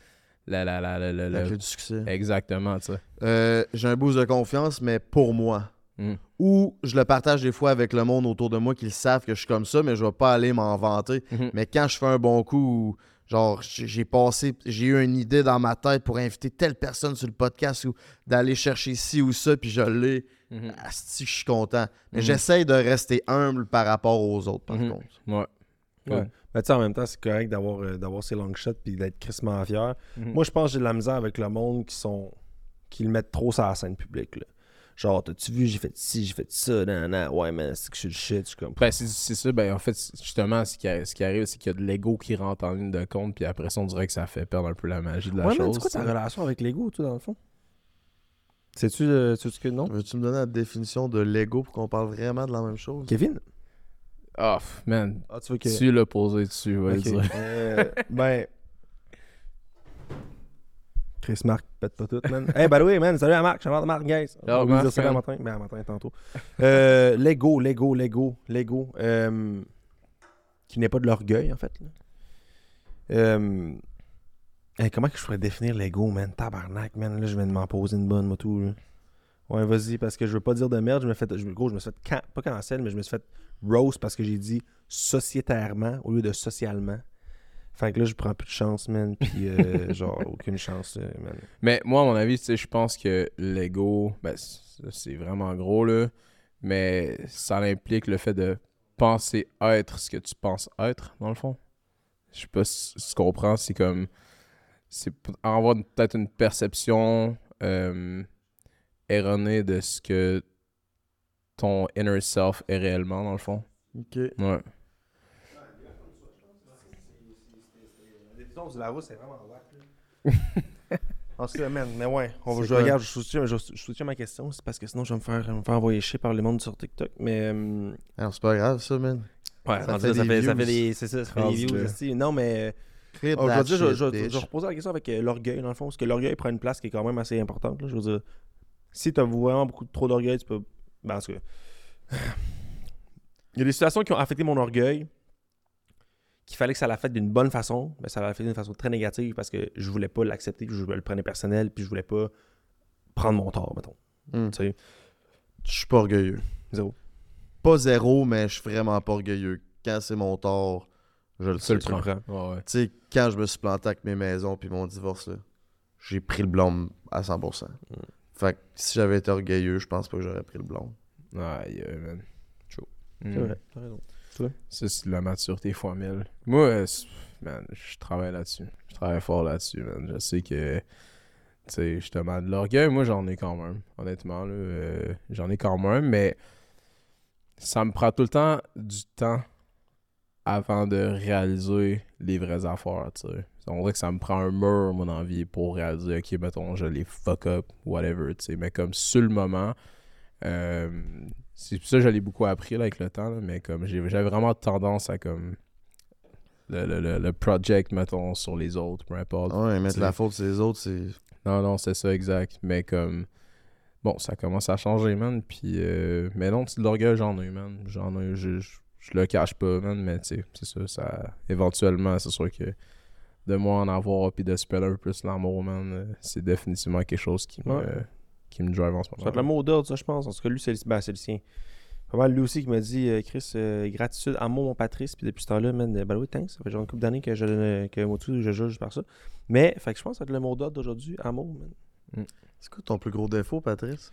Speaker 2: La, la, la, la- la-
Speaker 3: La
Speaker 2: la-
Speaker 3: clé du succès.
Speaker 2: Exactement, tu sais.
Speaker 3: Euh, j'ai un boost de confiance, mais pour moi.
Speaker 2: Mm.
Speaker 3: Ou je le partage des fois avec le monde autour de moi qui le savent que je suis comme ça, mais je vais pas aller m'en vanter.
Speaker 2: Mhm.
Speaker 3: Mais quand je fais un bon coup, genre, j'ai passé, j'ai eu une idée dans ma tête pour inviter telle personne sur le podcast ou d'aller chercher ci ou ça, puis je l'ai,
Speaker 2: Mhm.
Speaker 3: asti, je suis content. Mais
Speaker 2: Mhm.
Speaker 3: j'essaye de rester humble par rapport aux autres, par
Speaker 2: Mhm.
Speaker 3: contre.
Speaker 2: Ouais.
Speaker 1: Ouais. Mais tu sais, en même temps, c'est correct d'avoir euh, d'avoir ces long shots puis d'être crissement fier.
Speaker 2: Mhm.
Speaker 1: Moi, je pense que j'ai de la misère avec le monde qui sont qui le mettent trop sur la scène publique. Là. Genre, t'as-tu vu, j'ai fait ci, j'ai fait ça, nan, nan. ouais, mais c'est que je suis le shit. Je suis comme.
Speaker 2: Ben, c'est c'est ça. Ben, en fait, justement, ce qui, a- ce qui arrive, c'est qu'il y a de l'ego qui rentre en ligne de compte, puis après ça, on dirait que ça fait perdre un peu la magie de la
Speaker 1: ouais, mais
Speaker 2: chose.
Speaker 1: c'est quoi ta
Speaker 2: sais.
Speaker 1: relation avec l'ego, toi, dans le fond? Sais-tu euh, sais-tu que non?
Speaker 3: Veux-tu me donner la définition de l'ego pour qu'on parle vraiment de la même chose?
Speaker 1: Kevin?
Speaker 2: F- man,
Speaker 1: Ah, tu veux que.
Speaker 2: tu l'as posé dessus, ouais.
Speaker 1: Ok.
Speaker 2: dire.
Speaker 1: Euh, ben. Chris Marc pète pas tout, man. Hey, by the way, man, salut à Marc, je de Marc, guys. On va
Speaker 2: Marc,
Speaker 1: dire salut à matin. Ben, à matin, tantôt. Euh, Lego, Lego, Lego, Lego. euh, qui n'est pas de l'orgueil, en fait. Euh, hey, comment que je pourrais définir l'ego, man? Tabarnak, man. Là, je viens de m'en poser une bonne, moi, tout. là. Ouais, vas-y, parce que je veux pas dire de merde. Je me fais, je, gros, je me suis fait, can- pas cancel, mais je me suis fait roast parce que j'ai dit sociétairement au lieu de socialement. Fait que là, je prends plus de chance, man. Puis, euh, genre, aucune chance, euh, man.
Speaker 2: Mais moi, à mon avis, tu sais, je pense que l'ego, ben, c'est vraiment gros, là. Mais ça implique le fait de penser être ce que tu penses être, dans le fond. Je sais pas si tu comprends, c'est comme. C'est avoir peut-être une perception euh, erronée de ce que ton inner self est réellement, dans le fond.
Speaker 3: Ok.
Speaker 2: Ouais.
Speaker 1: C'est vraiment En tout cas, man, mais ouais, on va, je
Speaker 3: quoi?
Speaker 1: regarde, je soutiens, je, je soutiens ma question, c'est parce que sinon je vais me faire, me faire envoyer chier par le monde sur TikTok. Mais euh,
Speaker 3: Alors, c'est pas grave, ça, man.
Speaker 1: ouais,
Speaker 3: Ça fait
Speaker 1: ça,
Speaker 3: des
Speaker 1: fait, ça
Speaker 3: views.
Speaker 1: fait des, c'est ça, ça fait des
Speaker 3: Rendu
Speaker 1: views
Speaker 3: là.
Speaker 1: aussi. Non, mais oh, je dire, je, je- je- la question avec euh, l'orgueil dans le fond, parce que l'orgueil prend une place qui est quand même assez importante. Là, je veux dire, si tu as vraiment beaucoup trop d'orgueil, tu peux, ben, en tout cas, il y a des situations qui ont affecté mon orgueil. Qu'il fallait que ça l'a fait d'une bonne façon, mais ça l'a fait d'une façon très négative parce que je voulais pas l'accepter, puis je le prenais personnel, puis je voulais pas prendre mon tort, mettons.
Speaker 3: Hmm.
Speaker 1: Tu sais,
Speaker 3: Je suis pas orgueilleux.
Speaker 1: zéro.
Speaker 3: Pas zéro, mais je suis vraiment pas orgueilleux. Quand c'est mon tort, je le sais.
Speaker 2: le
Speaker 3: Tu
Speaker 2: prend.
Speaker 1: comprends.
Speaker 2: Ouais, ouais.
Speaker 3: sais, quand je me suis planté avec mes maisons puis mon divorce, là, j'ai pris le blâme à 100%. Fait que si j'avais été orgueilleux, je pense pas que j'aurais pris le blâme.
Speaker 2: Aïe, aïe, man. Chaud.
Speaker 1: C'est
Speaker 2: Mm.
Speaker 1: vrai, t'as raison.
Speaker 2: Ça, c'est de la maturité fois mille. Moi, euh, man, je travaille là-dessus. Je travaille fort là-dessus, man. Je sais que, tu sais, justement, de l'orgueil, moi, j'en ai quand même. Honnêtement, là, euh, j'en ai quand même, mais ça me prend tout le temps du temps avant de réaliser les vraies affaires, tu. On dirait que ça me prend un mur, mon envie, pour réaliser, ok, mettons, je les fuck up, whatever, tu sais. Mais comme sur le moment, euh, c'est pour ça l'ai beaucoup appris là, avec le temps, là, mais comme j'ai- j'avais vraiment tendance à comme le, le, le, le project, mettons, sur les autres, peu importe.
Speaker 3: Ouais, mettre
Speaker 2: t'sais.
Speaker 3: la faute sur les autres, c'est.
Speaker 2: Non, non, c'est ça, exact. Mais comme, bon, ça commence à changer, man. Puis, euh, mais non, c'est de l'orgueil, j'en ai, man. J'en ai, je, je, je le cache pas, man. Mais tu sais, c'est ça, ça. Éventuellement, c'est sûr que de moi en avoir, puis de un peu plus l'amour, man, euh, c'est définitivement quelque chose qui me,
Speaker 1: Ouais.
Speaker 2: Qui me drive en ce
Speaker 1: Ça va
Speaker 2: moment.
Speaker 1: être le mot d'ordre, ça, je pense. En tout cas, lui, c'est le, ben, c'est le sien. Pas mal lui aussi qui m'a dit euh, Chris, euh, gratitude, amour, mon Patrice. Puis depuis ce temps-là, man, euh, ben oui, thanks. Ça fait genre une couple d'années que je que moi tout, je juge par ça. Mais, fait que je pense que ça va être le mot d'ordre d'aujourd'hui, amour, man.
Speaker 3: C'est quoi ton plus gros défaut, Patrice?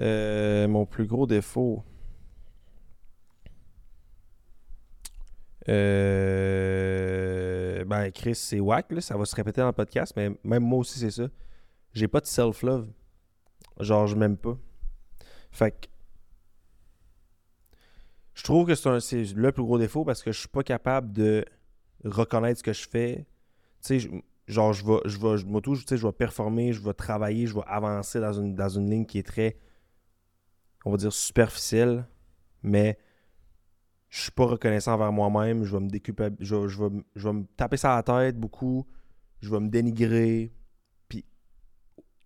Speaker 1: Euh, mon plus gros défaut. Euh, ben, Chris, c'est whack, là. Ça va se répéter dans le podcast, mais même moi aussi, c'est ça. J'ai pas de self-love. Genre, je m'aime pas. Fait que. Je trouve que c'est le plus gros défaut parce que je suis pas capable de reconnaître ce que je fais. Tu sais, genre, je vais, je vais, tout, je vais performer, je vais travailler, je vais avancer dans une, dans une ligne qui est très, on va dire, superficielle, mais je suis pas reconnaissant envers moi-même, je vais me déculpab- je, je vais, me- je vais me taper ça à la tête beaucoup, je vais me dénigrer,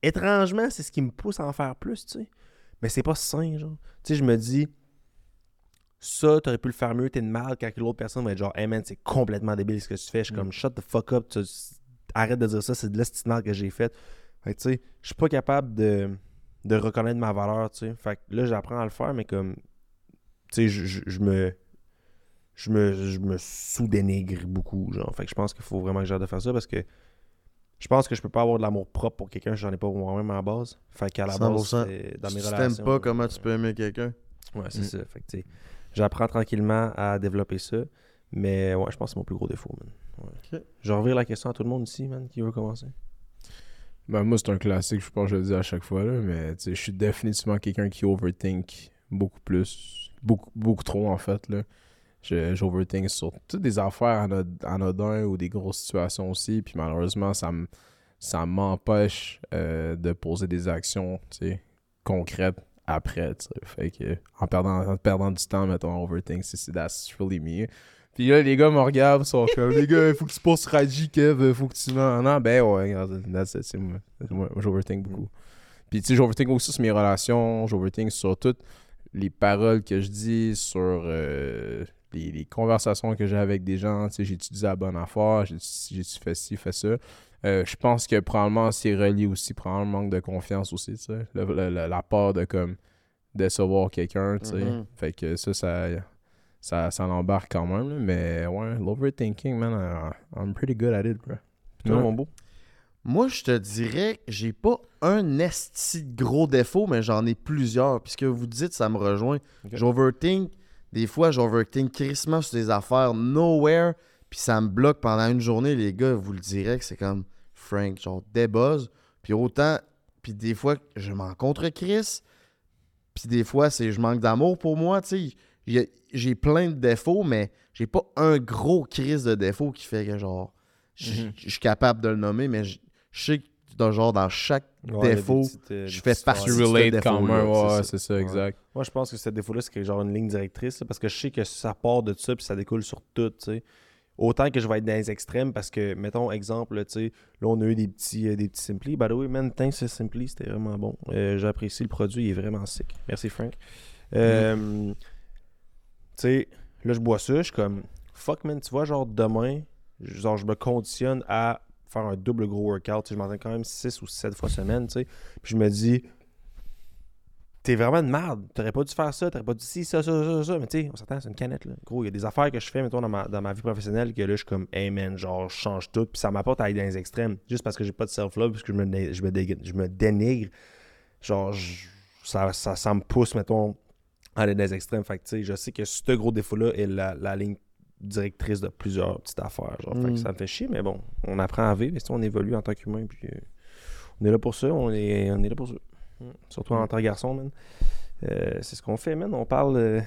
Speaker 1: étrangement, c'est ce qui me pousse à en faire plus, tu sais. Mais c'est pas sain, genre. Tu sais, je me dis, ça, t'aurais pu le faire mieux, t'es de mal quand l'autre personne va être genre, hey man, c'est complètement débile ce que tu fais. Je suis
Speaker 2: Mm.
Speaker 1: comme, shut the fuck up, tu- arrête de dire ça, c'est de l'estimable que j'ai fait. Fait que tu sais, je suis pas capable de, de reconnaître ma valeur, tu sais. Fait que là, j'apprends à le faire, mais comme, tu sais, je me. Je me, je me sous-dénigre beaucoup, genre. Fait que je pense qu'il faut vraiment que j'arrête de faire ça parce que je pense que je peux pas avoir de l'amour propre pour quelqu'un si j'en ai pas pour moi-même à la base. Fait qu'à la base,
Speaker 3: 100%.
Speaker 1: c'est dans
Speaker 3: Si
Speaker 1: mes
Speaker 3: tu
Speaker 1: relations.
Speaker 3: t'aimes pas, comment tu peux aimer quelqu'un?
Speaker 1: Ouais, c'est
Speaker 2: Mm.
Speaker 1: ça. Fait que, tu sais, j'apprends tranquillement à développer ça. Mais ouais, je pense que c'est mon plus gros défaut, man. Ouais.
Speaker 3: Ok.
Speaker 1: Je la question à tout le monde ici, man, qui veut commencer.
Speaker 2: Ben, moi, c'est un classique, je pense que je le dis à chaque fois, là, mais tu sais, je suis définitivement quelqu'un qui overthink beaucoup plus. Beaucoup, beaucoup trop, en fait. Là. J'overthink sur toutes des affaires anod- anodins ou des grosses situations aussi. Puis malheureusement, ça me ça m'empêche euh, de poser des actions concrètes après. que en perdant, en perdant du temps, mettons, overthink, c'est that's really me. Puis là, les gars me regardent, sont comme, les gars, il faut que tu passes Raji, Kev, faut que tu m'en. Non, ben ouais, c'est moi. Moi, j'overthink beaucoup. Puis tu sais, j'overthink aussi sur mes relations, j'overthink sur toutes les paroles que je dis, sur euh, les, les conversations que j'ai avec des gens. Tu sais, j'ai-tu dit la bonne affaire, j'ai-tu fait ci, fait ça? Euh, je pense que probablement c'est relié aussi, probablement le manque de confiance aussi, tu sais. Le- le- le- la peur de comme décevoir quelqu'un, tu sais.
Speaker 3: Mhm.
Speaker 2: Fait que ça, ça, ça, ça l'embarque quand même. là. Mais ouais, l'overthinking, man, I- I'm pretty good at it, bro.
Speaker 1: Puis toi,
Speaker 2: Ouais.
Speaker 1: mon beau?
Speaker 3: Moi, je te dirais que j'ai pas un esti de gros défaut, mais j'en ai plusieurs. Puis ce que vous dites, ça me rejoint. J'overthink. Des fois, j'overthink crissement sur des affaires nowhere. Puis ça me bloque pendant une journée. Les gars, vous le direz que c'est comme Frank, genre débuzz. Puis autant. Puis des fois, je m'en contre Chris. Puis des fois, c'est je manque d'amour pour moi. Tu sais, j'ai plein de défauts, mais j'ai pas un gros crise de défaut qui fait que genre. Je
Speaker 2: Mhm.
Speaker 3: je suis capable de le nommer, mais je je sais que dans, genre, dans chaque
Speaker 1: Ouais,
Speaker 3: défaut,
Speaker 1: petites, euh,
Speaker 3: je fais partie
Speaker 1: phrases.
Speaker 3: ce
Speaker 2: relate quand
Speaker 3: défaut-là,
Speaker 2: même,
Speaker 3: c'est
Speaker 2: ouais,
Speaker 3: ça.
Speaker 2: c'est ça,
Speaker 1: Ouais.
Speaker 2: exact.
Speaker 1: Moi, je pense que ce défaut-là, c'est genre une ligne directrice, là, parce que je sais que ça part de ça, puis ça découle sur tout, tu sais. Autant que je vais être dans les extrêmes, parce que, mettons, exemple, là, tu sais, là, on a eu des petits, euh, des petits Simply. By the way, man, thanks ce Simply, c'était vraiment bon. Euh, J'apprécie le produit, il est vraiment sick. Merci, Frank. Euh, Tu sais, là, je bois ça, je suis comme, fuck, man, tu vois, genre, demain, genre, je me conditionne à faire un double gros workout. Je m'entraîne quand même 6 ou 7 fois semaine. Puis je me dis, t'es vraiment de merde. T'aurais pas dû faire ça, t'aurais pas dû ci, ça, ça, ça, ça. Mais tu sais, on s'attend, c'est une canette, là. Gros, il y a des affaires que je fais, mettons, dans ma, dans ma vie professionnelle que là, je suis comme, hey man, genre, je change tout. Puis ça m'apporte à aller dans les extrêmes. Juste parce que j'ai pas de self-love, parce que je me, je me, je me dénigre. Genre, ça, ça, ça me pousse, mettons, à aller dans les extrêmes. Fait tu sais, je sais que ce gros défaut-là est la, la ligne directrice de plusieurs petites affaires. Genre, fait
Speaker 3: Mm.
Speaker 1: que ça me fait chier, mais bon, on apprend à vivre, et si on évolue en tant qu'humain, puis euh, on est là pour ça, on est, on est là pour ça. Mm. Surtout en tant que garçon, man. Euh, c'est ce qu'on fait, man. On parle,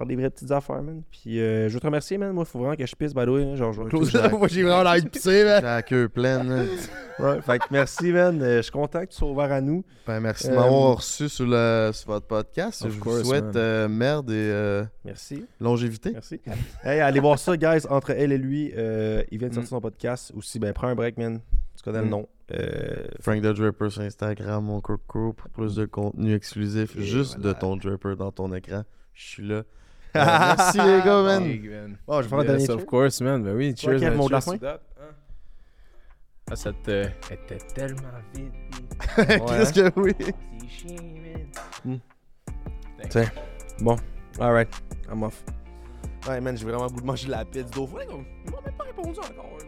Speaker 1: euh, parle des vraies petites affaires, man. Puis euh, je veux te remercier, man. Moi, il faut vraiment que je pisse, by the way. hein. Genre, je vais close
Speaker 3: Exact.
Speaker 1: Moi, j'ai vraiment envie de pisser, man.
Speaker 3: J'ai la queue pleine.
Speaker 1: Ouais, fait que merci, man. Euh, je suis content que tu sois ouvert à nous.
Speaker 3: Ben, merci de
Speaker 1: Euh,
Speaker 3: m'avoir reçu sur, le, sur votre podcast.
Speaker 2: Of
Speaker 3: je vous souhaite euh, merde et euh,
Speaker 1: Merci.
Speaker 3: longévité.
Speaker 1: Merci. hey, allez voir ça, guys. Entre elle et lui, euh, il vient de
Speaker 2: Mm.
Speaker 1: sortir son podcast. Aussi, ben, prends un break, man. Tu connais le
Speaker 2: Mm.
Speaker 1: nom. Euh,
Speaker 3: Frank the Draper sur Instagram, mon coucou pour plus de contenu exclusif,
Speaker 1: Et
Speaker 3: juste
Speaker 1: voilà.
Speaker 3: de ton Draper dans ton écran. Je suis là. Euh, merci les gars, man.
Speaker 2: Man.
Speaker 1: Bon, je vais faire un
Speaker 2: Yes,
Speaker 1: dernier
Speaker 2: of
Speaker 1: cheer.
Speaker 2: course, man. Ben oui, cheers. Man.
Speaker 1: mot de la
Speaker 2: Cheers
Speaker 1: fin?
Speaker 2: to that, hein? Ah, ça te... était tellement vite.
Speaker 3: Qu'est-ce que oui?
Speaker 2: C'est chiant, man.
Speaker 1: Tiens. Bon, alright. I'm off. Ouais, man, j'ai vraiment le goût de manger de la pizza d'eau. Ils m'ont même pas répondu encore. là.